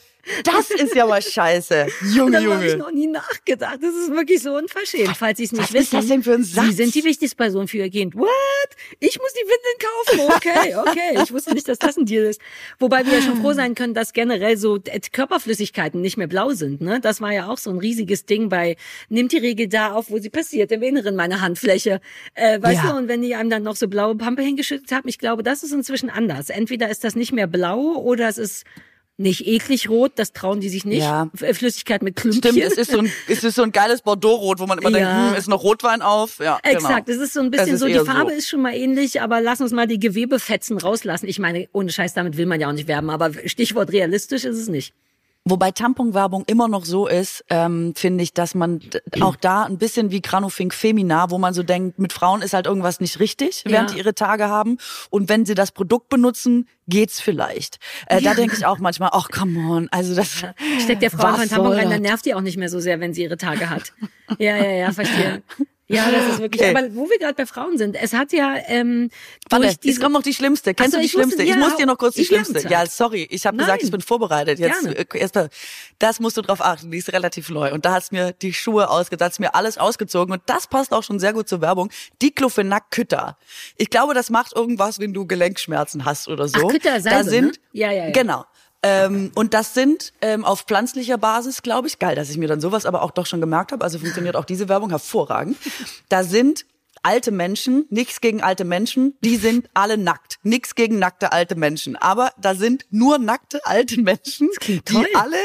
Das ist ja mal scheiße. Junge, Darüber habe ich Junge. noch nie nachgedacht. Das ist wirklich so unverschämt, falls Sie es nicht Was wissen. ist das denn für ein Satz? Sie sind die wichtigste Person für Ihr Kind. What? Ich muss die Windeln kaufen? Okay, okay. Ich wusste nicht, dass das ein Deal ist. Wobei wir ja schon froh sein können, dass generell so äh, Körperflüssigkeiten nicht mehr blau sind. Ne? Das war ja auch so ein riesiges Ding bei, nimmt die Regel da auf, wo sie passiert, im Inneren meiner Handfläche. Äh, weißt Ja. du, und wenn die einem dann noch so blaue Pampe hingeschüttet haben, ich glaube, das ist inzwischen anders. Entweder ist das nicht mehr blau oder es ist nicht eklig rot, das trauen die sich nicht. Ja. F- Flüssigkeit mit Klümpchen. Stimmt, es ist so ein, es ist so ein geiles Bordeaux-Rot, wo man immer denkt, Ja. hm, ist noch Rotwein auf? Ja, Exakt, genau. es ist so ein bisschen so, die Farbe so. ist schon mal ähnlich, aber lass uns mal die Gewebefetzen rauslassen. Ich meine, ohne Scheiß, damit will man ja auch nicht werben, aber Stichwort realistisch ist es nicht. Wobei Tamponwerbung immer noch so ist, ähm, finde ich, dass man auch da ein bisschen wie Granofink Femina, wo man so denkt, mit Frauen ist halt irgendwas nicht richtig, während Ja. die ihre Tage haben. Und wenn sie das Produkt benutzen, geht's vielleicht. Äh, Da denke ich auch manchmal, ach come on, also das Steckt der Frau einfach ein Tampon rein, dann nervt die auch nicht mehr so sehr, wenn sie ihre Tage hat. Ja, ja, ja, verstehe. Ja, das ist wirklich. Okay. Aber wo wir gerade bei Frauen sind, es hat ja ähm, Warte, durch diese kommt noch die schlimmste. Kennst so, du die schlimmste? ich muss dir noch kurz die schlimmste. Ja, sorry, ich habe gesagt, ich bin vorbereitet. Jetzt Gerne. äh, erst mal, das musst du drauf achten. Die ist relativ neu und da hat's mir die Schuhe ausgezogen, hat's mir alles ausgezogen und das passt auch schon sehr gut zur Werbung. Diclofenac Kütter. Ich glaube, das macht irgendwas, wenn du Gelenkschmerzen hast oder so. Ach, Kütter, Salbe, da sind ne? Ja, ja, ja. Genau. Ähm, und das sind ähm, auf pflanzlicher Basis, glaube ich, geil, dass ich mir dann sowas aber auch doch schon gemerkt habe. Also funktioniert auch diese Werbung hervorragend. Da sind alte Menschen, nichts gegen alte Menschen, die sind alle nackt. Nichts gegen nackte alte Menschen. Aber da sind nur nackte alte Menschen, die alle,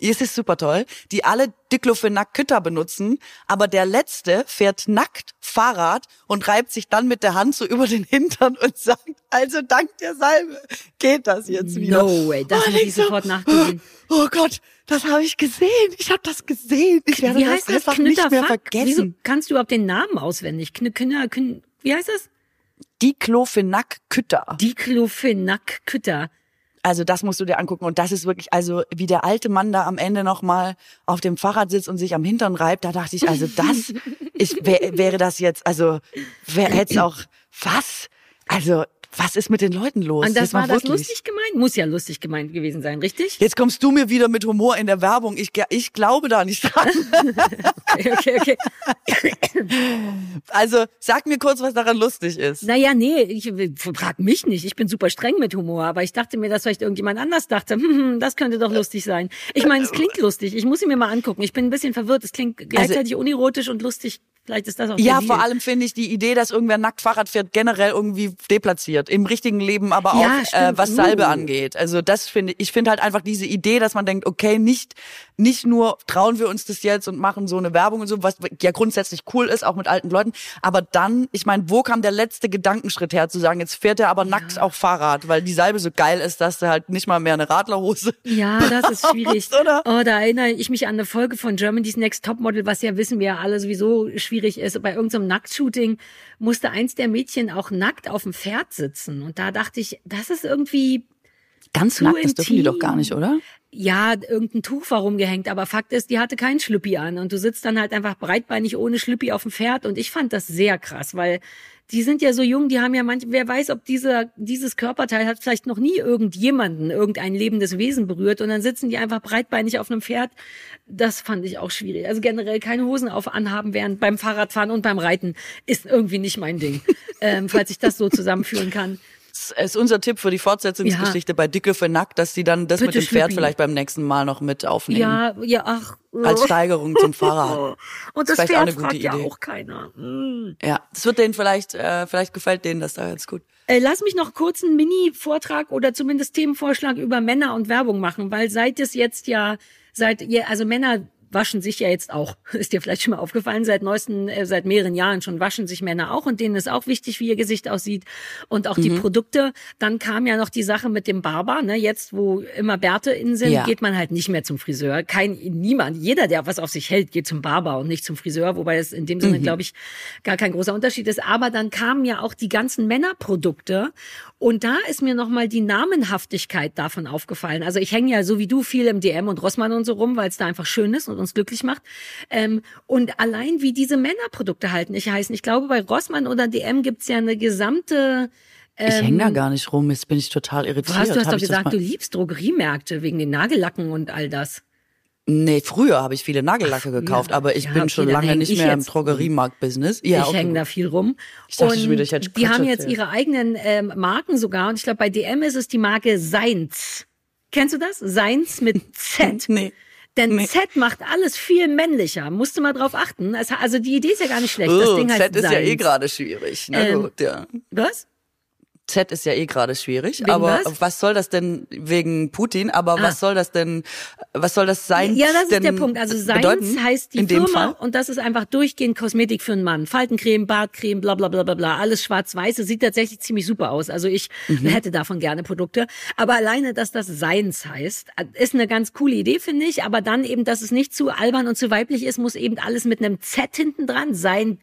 es ist super toll, die alle Diclofenac Kütter benutzen, aber der letzte fährt nackt Fahrrad und reibt sich dann mit der Hand so über den Hintern und sagt, also dank der Salbe geht das jetzt wieder. No way, das Oh, muss ich sofort nachgoogeln. Oh Gott, das habe ich gesehen. Ich habe das gesehen. Ich werde Wie das heißt das? einfach nicht mehr Knütterfuck? Wieso vergessen. kannst du überhaupt den Namen auswendig? Kn Kn Kn wie heißt das? Diclofenac Kütter. Also das musst du dir angucken und das ist wirklich, also wie der alte Mann da am Ende noch mal auf dem Fahrrad sitzt und sich am Hintern reibt, da dachte ich, also das, ich wär, wäre das jetzt, also wer hätte auch was? Also was ist mit den Leuten los? Und das Jetzt war das wirklich. lustig gemeint? Muss ja lustig gemeint gewesen sein, richtig? Jetzt kommst du mir wieder mit Humor in der Werbung. Ich, ich glaube da nicht dran. Okay, okay, okay. Also sag mir kurz, was daran lustig ist. Naja, nee, ich frag mich nicht. Ich bin super streng mit Humor, aber ich dachte mir, dass vielleicht irgendjemand anders dachte, hm, hm, das könnte doch lustig sein. Ich meine, es klingt lustig. Ich muss ihn mir mal angucken. Ich bin ein bisschen verwirrt. Es klingt gleichzeitig unerotisch und lustig. Vielleicht ist das auch Ja, vor allem finde ich die Idee, dass irgendwer nackt Fahrrad fährt, generell irgendwie deplatziert. Im richtigen Leben, aber auch Ja, äh, was Salbe Uh. angeht. Also das finde ich, ich finde halt einfach diese Idee, dass man denkt, okay, nicht, nicht nur trauen wir uns das jetzt und machen so eine Werbung und so, was ja grundsätzlich cool ist, auch mit alten Leuten. Aber dann, ich meine, wo kam der letzte Gedankenschritt her, zu sagen, jetzt fährt er aber nackt auch Fahrrad, weil die Salbe so geil ist, dass du halt nicht mal mehr eine Radlerhose Ja, das ist schwierig. Oder? Oh, da erinnere ich mich an eine Folge von Germany's Next Topmodel, was ja wissen wir ja alle sowieso schwierig ist. Bei irgendeinem Nacktshooting musste eins der Mädchen auch nackt auf dem Pferd sitzen. Und da dachte ich, das ist irgendwie Ganz Zu nackt, das dürfen die doch gar nicht, oder? ja, irgendein Tuch war rumgehängt, aber Fakt ist, die hatte keinen Schlüppi an und du sitzt dann halt einfach breitbeinig ohne Schlüppi auf dem Pferd und ich fand das sehr krass, weil die sind ja so jung, die haben ja manch, wer weiß, ob dieser, dieses Körperteil hat vielleicht noch nie irgendjemanden, irgendein lebendes Wesen berührt und dann sitzen die einfach breitbeinig auf einem Pferd. Das fand ich auch schwierig. Also generell keine Hosen auf anhaben während beim Fahrradfahren und beim Reiten ist irgendwie nicht mein Ding, ähm, falls ich das so zusammenführen kann. Das ist unser Tipp für die Fortsetzungsgeschichte bei Dicke für Nackt, dass sie dann das mit Bitte dem Pferd vielleicht beim nächsten Mal noch mit aufnehmen. Ja, ja, ach. Als Steigerung zum Fahrrad. Und Das das Pferd eine gute fragt ja Idee. auch keiner. Mm. Ja, das wird denen vielleicht, äh, vielleicht gefällt denen das da ganz gut. Äh, lass mich noch kurz einen Mini-Vortrag oder zumindest Themenvorschlag über Männer und Werbung machen, weil seit es jetzt ja, seit, ja, also Männer waschen sich ja jetzt auch. Ist dir vielleicht schon mal aufgefallen, seit neuesten, äh, seit mehreren Jahren schon waschen sich Männer auch und denen ist auch wichtig, wie ihr Gesicht aussieht und auch die Produkte. Dann kam ja noch die Sache mit dem Barber, ne, jetzt wo immer Bärte in sind, Ja. geht man halt nicht mehr zum Friseur. Kein, niemand, jeder, der was auf sich hält, geht zum Barber und nicht zum Friseur, wobei es in dem Sinne, glaube ich, gar kein großer Unterschied ist. Aber dann kamen ja auch die ganzen Männerprodukte und da ist mir nochmal die Namenhaftigkeit davon aufgefallen. Also ich hänge ja so wie du viel im DM und Rossmann und so rum, weil es da einfach schön ist und uns glücklich macht. Ähm, und allein wie diese Männerprodukte halten, ich heißen, ich glaube bei Rossmann oder DM gibt's ja eine gesamte ich hänge da gar nicht rum, jetzt bin ich total irritiert. Was, du hast Hab doch ich gesagt, du liebst Drogeriemärkte wegen den Nagellacken und all das. Nee, früher habe ich viele Nagellacke gekauft, aber ich Ja, bin okay, schon lange nicht ich mehr im Drogeriemarkt-Business. Ja, ich okay, hänge da viel rum. Ich dachte und schon wieder, ich hätte die Quatsch haben jetzt erzählt. ihre eigenen ähm, Marken sogar. Und ich glaube, bei DM ist es die Marke Seins. Kennst du das? Seins mit Z. Nee. Denn Nee. Z macht alles viel männlicher. Musst du mal drauf achten. Also die Idee ist ja gar nicht schlecht. Das Oh, Ding heißt Z ist ja eh Seins. gerade schwierig. Na Ähm, gut, ja. Was? Z ist ja eh gerade schwierig. Wegen aber was? soll das denn wegen Putin? Aber Ah. was soll das denn? Was soll das sein? Ja, das ist der Punkt. Also Seins bedeuten, heißt die Firma und das ist einfach durchgehend Kosmetik für einen Mann. Faltencreme, Bartcreme, bla bla bla bla bla. Alles schwarz-weiß. Sieht tatsächlich ziemlich super aus. Also ich Mhm. hätte davon gerne Produkte. Aber alleine, dass das Seins heißt, ist eine ganz coole Idee, finde ich. Aber dann eben, dass es nicht zu albern und zu weiblich ist, muss eben alles mit einem Z hinten dran sein.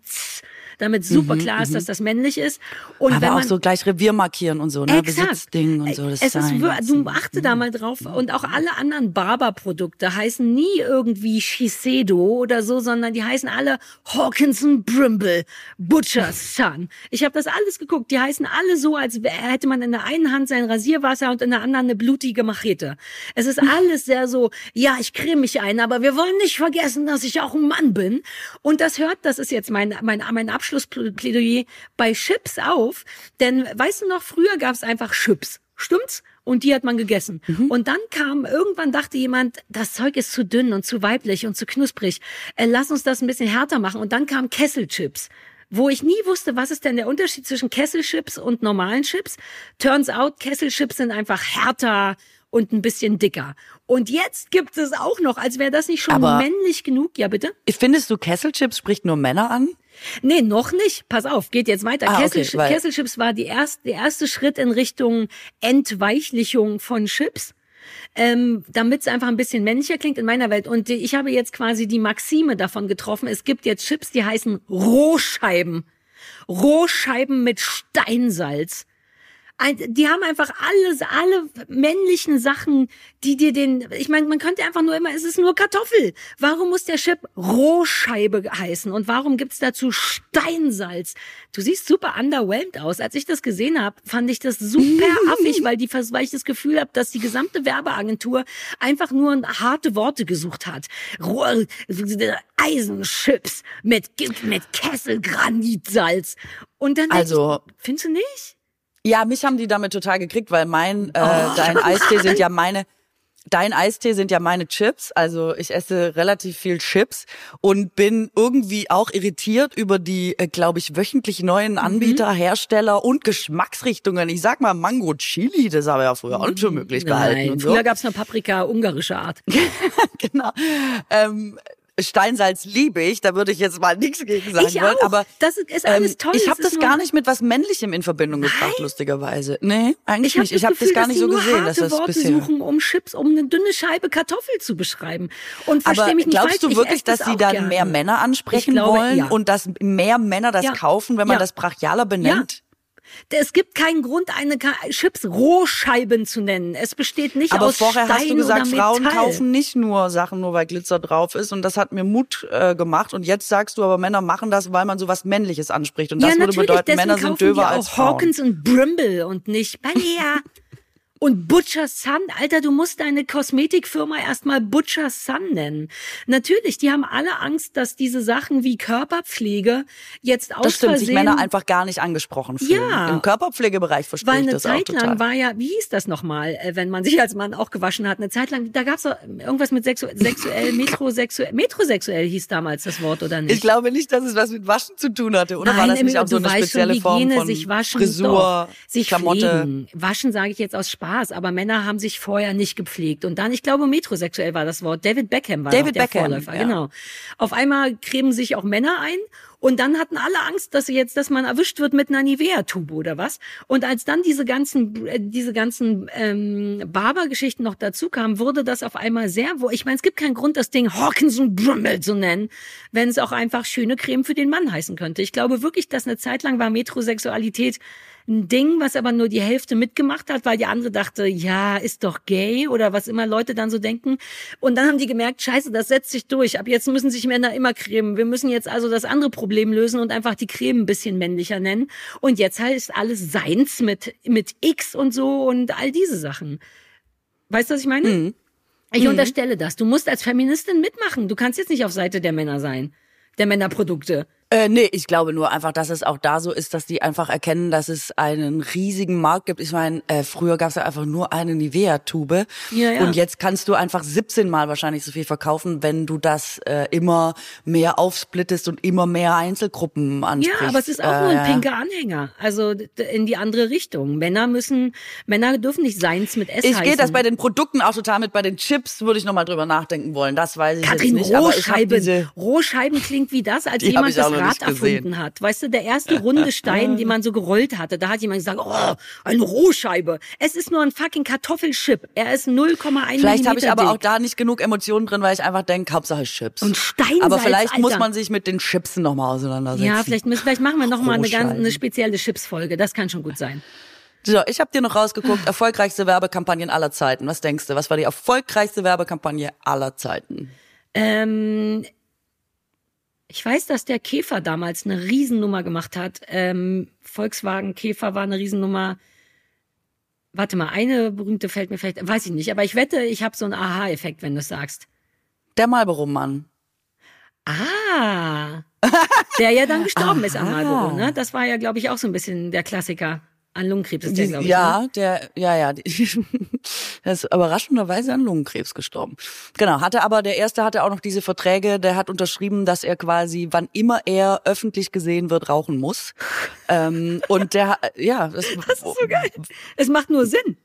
Damit super klar ist, dass das männlich ist. Und wenn Mhm, Aber auch man so gleich Revier markieren und so, ne? Besitzding und so. Das es ist, du achte da mal drauf. Und auch alle anderen Barber-Produkte heißen nie irgendwie Shiseido oder so, sondern die heißen alle Hawkinson Brimble, Butcher's Son. Ich habe das alles geguckt. Die heißen alle so, als hätte man in der einen Hand sein Rasierwasser und in der anderen eine blutige Machete. Es ist alles sehr so, ja, ich creme mich ein, aber wir wollen nicht vergessen, dass ich auch ein Mann bin. Und das hört, das ist jetzt mein, mein, mein Abschlussplädoyer bei Chips auf. Denn weißt du noch, früher gab es einfach Chips. Stimmt's? Und die hat man gegessen. Und dann kam, irgendwann dachte jemand, das Zeug ist zu dünn und zu weiblich und zu knusprig. Äh, lass uns das ein bisschen härter machen. Und dann kam Kesselchips. Wo ich nie wusste, was ist denn der Unterschied zwischen Kesselchips und normalen Chips. Turns out, Kesselchips sind einfach härter und ein bisschen dicker. Und jetzt gibt es auch noch, als wäre das nicht schon Aber- männlich genug. Ja, bitte? Findest du Kesselchips spricht nur Männer an? Nee, noch nicht. Pass auf, geht jetzt weiter. Ah, Kessel, okay, Kesselchips war die erste, der erste Schritt in Richtung Entweichlichung von Chips. Ähm, damit es einfach ein bisschen männlicher klingt in meiner Welt. Und ich habe jetzt quasi die Maxime davon getroffen. Es gibt jetzt Chips, die heißen Rohscheiben. Rohscheiben mit Steinsalz. Die haben einfach alles, alle männlichen Sachen, die dir den, ich meine, man könnte einfach nur immer, es ist nur Kartoffel. Warum muss der Chip Rohscheibe heißen? Und warum gibt's dazu Steinsalz? Du siehst super underwhelmed aus. Als ich das gesehen habe, fand ich das super affig, weil, die, weil ich das Gefühl habe, dass die gesamte Werbeagentur einfach nur harte Worte gesucht hat. Roh, Eisenchips mit, mit Kesselgranitsalz. Und dann Also- ich, findest du nicht? Ja, mich haben die damit total gekriegt, weil mein, äh, Oh, dein Eistee sind ja meine, dein Eistee sind ja meine Chips. Also ich esse relativ viel Chips und bin irgendwie auch irritiert über die, äh, glaube ich, wöchentlich neuen Mhm. Anbieter, Hersteller und Geschmacksrichtungen. Ich sag mal Mango Chili, das habe ich ja früher auch nicht für möglich gehalten Nein, und so. früher gab's nur Paprika ungarischer Art. genau. Ähm, Steinsalz liebe ich, da würde ich jetzt mal nichts gegen sagen Ich wollen. auch. Aber Das ist alles ähm, toll. Ich habe das gar nicht mit was Männlichem in Verbindung gebracht, lustigerweise. Nee, eigentlich Ich nicht. Ich habe das gar nicht so gesehen, dass das Worte bisher. suchen, um Chips, um eine dünne Scheibe Kartoffel zu beschreiben. Und Aber versteh mich nicht glaubst falsch, du ich wirklich, das dass sie dann gerne. mehr Männer ansprechen glaube, wollen ja. und dass mehr Männer das Ja. kaufen, wenn man Ja. das brachialer benennt? Es gibt keinen Grund, eine Chips Rohscheiben zu nennen. Es besteht nicht Aber aus vorher Stein hast du gesagt, Frauen kaufen nicht nur Sachen, nur weil Glitzer drauf ist. Und das hat mir Mut äh, gemacht. Und jetzt sagst du aber, Männer machen das, weil man so was Männliches anspricht. Und das ja, würde bedeuten, Männer sind döver als Frauen. Hawkins und Brimble und nicht Balea. Und Butcher Sun, Alter, du musst deine Kosmetikfirma erstmal Butcher Sun nennen. Natürlich, die haben alle Angst, dass diese Sachen wie Körperpflege jetzt aus Das stimmt, Versehen sich Männer einfach gar nicht angesprochen fühlen. Ja. Im Körperpflegebereich verstehe Weil ich eine das auch Zeit total. lang war ja, wie hieß das nochmal, äh, wenn man sich als Mann auch gewaschen hat, eine Zeit lang, da gab's doch irgendwas mit sexu sexuell, metrosexuell, metrosexuell hieß damals das Wort, oder nicht? ich glaube nicht, dass es was mit Waschen zu tun hatte, oder war das nicht auch so eine spezielle schon, Form Hygiene, von sich waschen, Frisur, doch, sich Klamotte? pflegen. Waschen sage ich jetzt aus Spaß, aber Männer haben sich vorher nicht gepflegt. Und dann, ich glaube, metrosexuell war das Wort. David Beckham war David noch der Beckham, Vorläufer, ja. genau. Auf einmal cremen sich auch Männer ein und dann hatten alle Angst, dass sie jetzt, dass man erwischt wird mit einer Nivea-Tube oder was. Und als dann diese ganzen, äh, diese ganzen ähm, Barber-Geschichten noch dazu kamen, wurde das auf einmal sehr, wo ich meine, es gibt keinen Grund, das Ding Hawkins und Brummel zu nennen, wenn es auch einfach schöne Creme für den Mann heißen könnte. Ich glaube wirklich, dass eine Zeit lang war Metrosexualität ein Ding, was aber nur die Hälfte mitgemacht hat, weil die andere dachte, ja, ist doch gay oder was immer Leute dann so denken. Und dann haben die gemerkt, scheiße, das setzt sich durch. Ab jetzt müssen sich Männer immer cremen. Wir müssen jetzt also das andere Problem lösen und einfach die Creme ein bisschen männlicher nennen. Und jetzt heißt alles Seins mit, mit X und so und all diese Sachen. Weißt du, was ich meine? Mhm. Ich Mhm. unterstelle das. Du musst als Feministin mitmachen. Du kannst jetzt nicht auf Seite der Männer sein. Der Männerprodukte. Äh, nee, ich glaube nur einfach, dass es auch da so ist, dass die einfach erkennen, dass es einen riesigen Markt gibt. Ich meine, äh, früher gab es ja einfach nur eine Nivea-Tube. Ja, ja. Und jetzt kannst du einfach 17 Mal wahrscheinlich so viel verkaufen, wenn du das äh, immer mehr aufsplittest und immer mehr Einzelgruppen ansprichst. Ja, aber es ist auch äh, nur ein pinker Anhänger. Also in die andere Richtung. Männer müssen, Männer dürfen nicht Seins mit S Ich gehe das bei den Produkten auch total mit. Bei den Chips würde ich noch mal drüber nachdenken wollen. Das weiß ich Katrin, jetzt nicht. Rohscheiben. diese Rohscheiben klingt wie das, als Die jemand das Rad erfunden hat. Weißt du, der erste runde Stein, den man so gerollt hatte, da hat jemand gesagt, oh, eine Rohscheibe. Es ist nur ein fucking Kartoffelchip. Er ist 0,1 Vielleicht habe ich aber auch dick. da nicht genug Emotionen drin, weil ich einfach denke, Hauptsache Chips. Und Steinsalz, Aber vielleicht muss Alter. man sich mit den Chips noch mal auseinandersetzen. Ja, vielleicht, müssen, vielleicht machen wir noch mal eine, ganz, eine spezielle Chips-Folge. Das kann schon gut sein. So, ich habe dir noch rausgeguckt, erfolgreichste Werbekampagnen aller Zeiten. Was denkst du? Was war die erfolgreichste Werbekampagne aller Zeiten? Ähm, ich weiß, dass der Käfer damals eine Riesennummer gemacht hat. Ähm, Volkswagen Käfer war eine Riesennummer. Warte mal, eine berühmte fällt mir vielleicht, weiß ich nicht, aber ich wette, ich habe so einen Aha-Effekt, wenn du es sagst. Der Marlboro-Mann. Ah, der ja dann gestorben ist an Marlboro, ne? Das war ja, glaube ich, auch so ein bisschen der Klassiker. An Lungenkrebs ist der, glaube ich. Ne? ja, der, ja, ja, der ist überraschenderweise an Lungenkrebs gestorben. Genau, hatte aber, der erste hatte auch noch diese Verträge, der hat unterschrieben, dass er quasi, wann immer er öffentlich gesehen wird, rauchen muss. ähm, und der, ja, das, Das ist so geil. Es macht nur Sinn.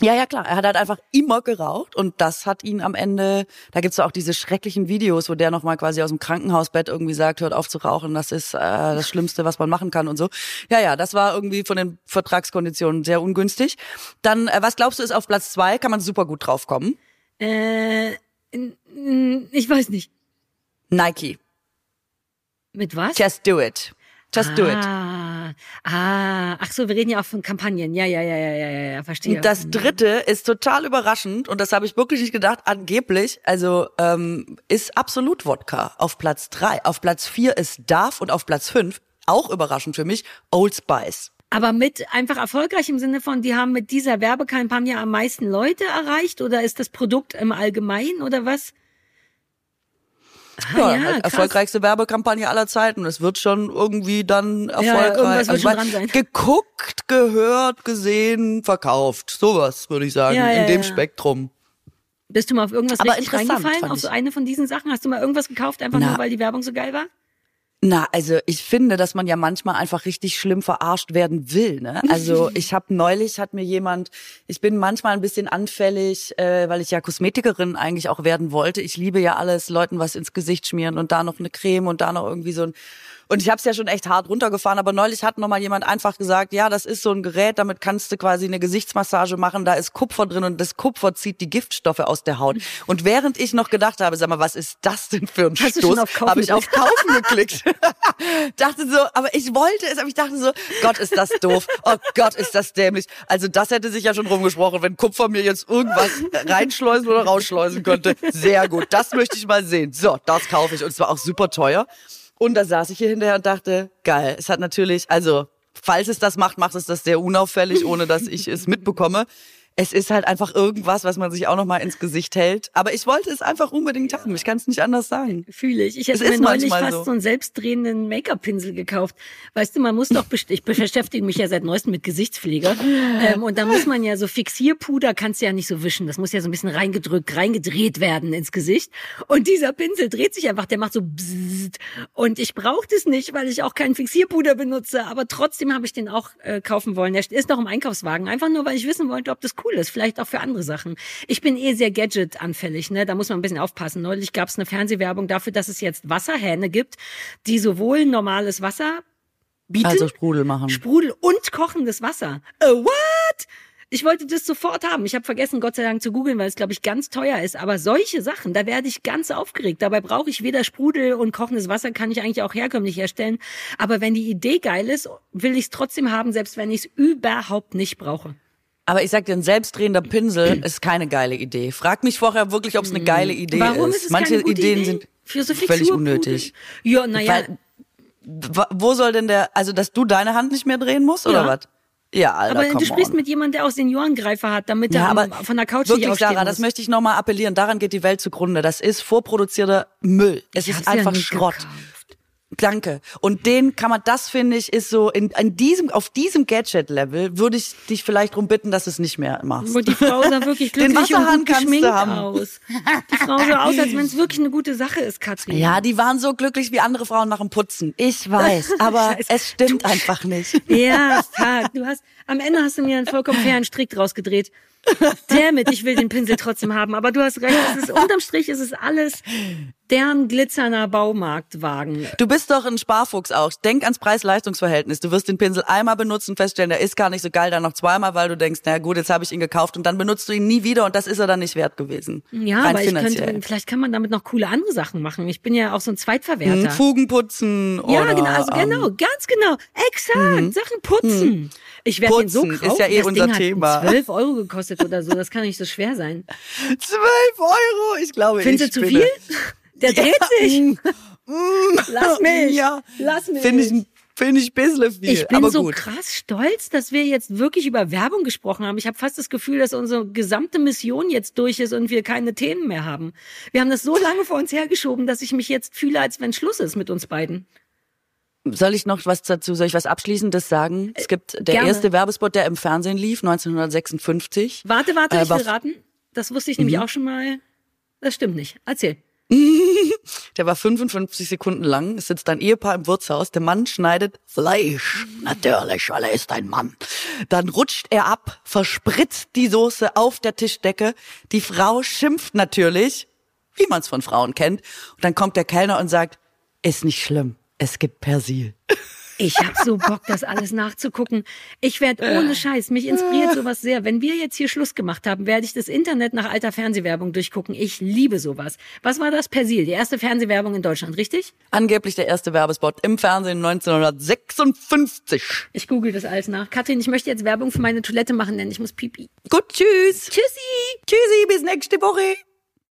Ja, ja, klar. Er hat halt einfach immer geraucht und das hat ihn am Ende, da gibt's ja auch diese schrecklichen Videos, wo der nochmal quasi aus dem Krankenhausbett irgendwie sagt, hört auf zu rauchen, das ist äh, das Schlimmste, was man machen kann und so. Ja, ja, das war irgendwie von den Vertragskonditionen sehr ungünstig. Dann, äh, was glaubst du, ist auf Platz zwei? Kann man super gut draufkommen? Äh, ich weiß nicht. Nike. Mit was? Just do it. Just do it. Ah, ah, ach so, wir reden ja auch von Kampagnen. Ja, ja, ja, ja, ja, ja, ja verstehe. Und das dritte ist total überraschend und das habe ich wirklich nicht gedacht. Angeblich, also ähm, ist absolut Wodka auf Platz drei. Auf Platz vier ist Darf und auf Platz fünf, auch überraschend für mich, Old Spice. Aber mit einfach erfolgreich im Sinne von, die haben mit dieser Werbekampagne am meisten Leute erreicht oder ist das Produkt im Allgemeinen oder was? Ah, Ja, ja, halt erfolgreichste Werbekampagne aller Zeiten. Es wird schon irgendwie dann erfolgreich. wird Also, weil. Geguckt, gehört, gesehen, verkauft. Sowas würde ich sagen. Ja, ja, in dem ja. Spektrum. Bist du mal auf irgendwas Aber richtig reingefallen? Auf so eine von diesen Sachen? Hast du mal irgendwas gekauft, einfach Na. nur weil die Werbung so geil war? Na, also ich finde, dass man ja manchmal einfach richtig schlimm verarscht werden will. Ne? Also ich habe neulich hat mir jemand, ich bin manchmal ein bisschen anfällig, äh, weil ich ja Kosmetikerin eigentlich auch werden wollte. Ich liebe ja alles, Leuten was ins Gesicht schmieren und da noch eine Creme und da noch irgendwie so ein und ich habe es ja schon echt hart runtergefahren, aber neulich hat noch mal jemand einfach gesagt, ja, das ist so ein Gerät, damit kannst du quasi eine Gesichtsmassage machen, da ist Kupfer drin und das Kupfer zieht die Giftstoffe aus der Haut. Und während ich noch gedacht habe, sag mal, was ist das denn für ein Hast Stoß, habe ich auf? Kaufen geklickt. dachte so, aber ich wollte es, aber ich dachte so, Gott, ist das doof. Oh Gott, ist das dämlich. Also das hätte sich ja schon rumgesprochen, wenn Kupfer mir jetzt irgendwas reinschleusen oder rausschleusen könnte. Sehr gut, das möchte ich mal sehen. So, das kaufe ich und zwar auch super teuer. Und da saß ich hier hinterher und dachte, geil, es hat natürlich, also falls es das macht, macht es das sehr unauffällig, ohne dass ich es mitbekomme. Es ist halt einfach irgendwas, was man sich auch noch mal ins Gesicht hält. Aber ich wollte es einfach unbedingt haben. Ich kann es nicht anders sagen. Fühle ich. Ich Es hätte mir neulich fast so. so. einen selbstdrehenden Make-up-Pinsel gekauft. Weißt du, man muss doch, ich beschäftige mich ja seit neuestem mit Gesichtspflege. Ähm, und da muss man ja so Fixierpuder, kannst du ja nicht so wischen. Das muss ja so ein bisschen reingedrückt, reingedreht werden ins Gesicht. Und dieser Pinsel dreht sich einfach, der macht so bzzzt. Und ich brauche das nicht, weil ich auch keinen Fixierpuder benutze. Aber trotzdem habe ich den auch äh, kaufen wollen. Der ist noch im Einkaufswagen. Einfach nur, weil ich wissen wollte, ob das cool ist. Vielleicht auch für andere Sachen. Ich bin eh sehr Gadget-anfällig. Ne? Da muss man ein bisschen aufpassen. Neulich gab es eine Fernsehwerbung dafür, dass es jetzt Wasserhähne gibt, die sowohl normales Wasser bieten, Also Sprudel machen. Sprudel und kochendes Wasser. Äh, what? Ich wollte das sofort haben. Ich habe vergessen, Gott sei Dank zu googeln, weil es, glaube ich, ganz teuer ist. Aber solche Sachen, da werde ich ganz aufgeregt. Dabei brauche ich weder Sprudel und kochendes Wasser, kann ich eigentlich auch herkömmlich herstellen. Aber wenn die Idee geil ist, will ich es trotzdem haben, selbst wenn ich es überhaupt nicht brauche. Aber ich sag dir, ein selbstdrehender Pinsel ist keine geile Idee. Frag mich vorher wirklich, ob es eine geile Idee Warum ist. ist es Manche keine gute Ideen Idee? sind Für so völlig unnötig. Ja, naja, wo soll denn der, also dass du deine Hand nicht mehr drehen musst oder Ja. was? Ja, Alter, Aber du sprichst on. mit jemandem, der auch Seniorengreifer hat, damit ja, er von der Couch wirklich, nicht Sarah, muss. das möchte ich nochmal appellieren. Daran geht die Welt zugrunde. Das ist vorproduzierter Müll. Es Ich ist ja einfach nicht Schrott. gekauft. Danke. Und den kann man, das finde ich, ist so, in, in diesem, auf diesem Gadget-Level würde ich dich vielleicht drum bitten, dass du es nicht mehr machst. Und die Frau sah wirklich Den glücklich und Wasserhahn gut kannst du geschminkt haben. aus. Die Frau sah aus, als wenn es wirklich eine gute Sache ist, Katrin. Ja, die waren so glücklich wie andere Frauen nach dem Putzen. Ich weiß, aber es stimmt einfach nicht. Ja. Du hast, am Ende hast du mir einen vollkommen fairen Strick draus gedreht. Damn it, ich will den Pinsel trotzdem haben. Aber du hast recht, es ist, unterm Strich ist es alles deren glitzernder Baumarktwagen. Du bist doch ein Sparfuchs auch. Denk ans Preis-Leistungs-Verhältnis. Du wirst den Pinsel einmal benutzen feststellen, der ist gar nicht so geil, dann noch zweimal, weil du denkst, na gut, jetzt habe ich ihn gekauft und dann benutzt du ihn nie wieder und das ist er dann nicht wert gewesen. Ja, Rein aber ich könnte, vielleicht kann man damit noch coole andere Sachen machen. Ich bin ja auch so ein Zweitverwerter. Hm, Fugen putzen Ja, oder, genau, also ähm, genau, ganz genau, exakt, Sachen putzen. Ich werde den so Putzen ist kaufen, ja eh das unser Ding Thema. hat 12 Euro gekostet oder so, das kann nicht so schwer sein. 12 Euro, ich glaube, Findest du zu viel? Der dreht sich. Lass mich. Ja, Lass mich. Finde ich, finde ich ein bisschen viel, Ich bin aber so gut. krass stolz, dass wir jetzt wirklich über Werbung gesprochen haben. Ich habe fast das Gefühl, dass unsere gesamte Mission jetzt durch ist und wir keine Themen mehr haben. Wir haben das so lange vor uns hergeschoben, dass ich mich jetzt fühle, als wenn Schluss ist mit uns beiden. Soll ich noch was dazu, soll ich was Abschließendes sagen? Es gibt der Gerne. erste Werbespot, der im Fernsehen lief, 1956. Warte, warte, Äh, ich will raten. Das wusste ich Mhm. nämlich auch schon mal. Das stimmt nicht. Erzähl. Der war 55 Sekunden lang. Es sitzt ein Ehepaar im Wirtshaus. Der Mann schneidet Fleisch. Natürlich, weil er ist ein Mann. Dann rutscht er ab, verspritzt die Soße auf der Tischdecke. Die Frau schimpft natürlich, wie man es von Frauen kennt. Und dann kommt der Kellner und sagt, ist nicht schlimm. Es gibt Persil. Ich hab so Bock, das alles nachzugucken. Ich werde ohne Scheiß, mich inspiriert sowas sehr. Wenn wir jetzt hier Schluss gemacht haben, werde ich das Internet nach alter Fernsehwerbung durchgucken. Ich liebe sowas. Was war das? Persil, die erste Fernsehwerbung in Deutschland, richtig? Angeblich der erste Werbespot im Fernsehen 1956. Ich google das alles nach. Katrin, ich möchte jetzt Werbung für meine Toilette machen, denn ich muss pipi. Gut, tschüss. Tschüssi! Tschüssi, bis nächste Woche.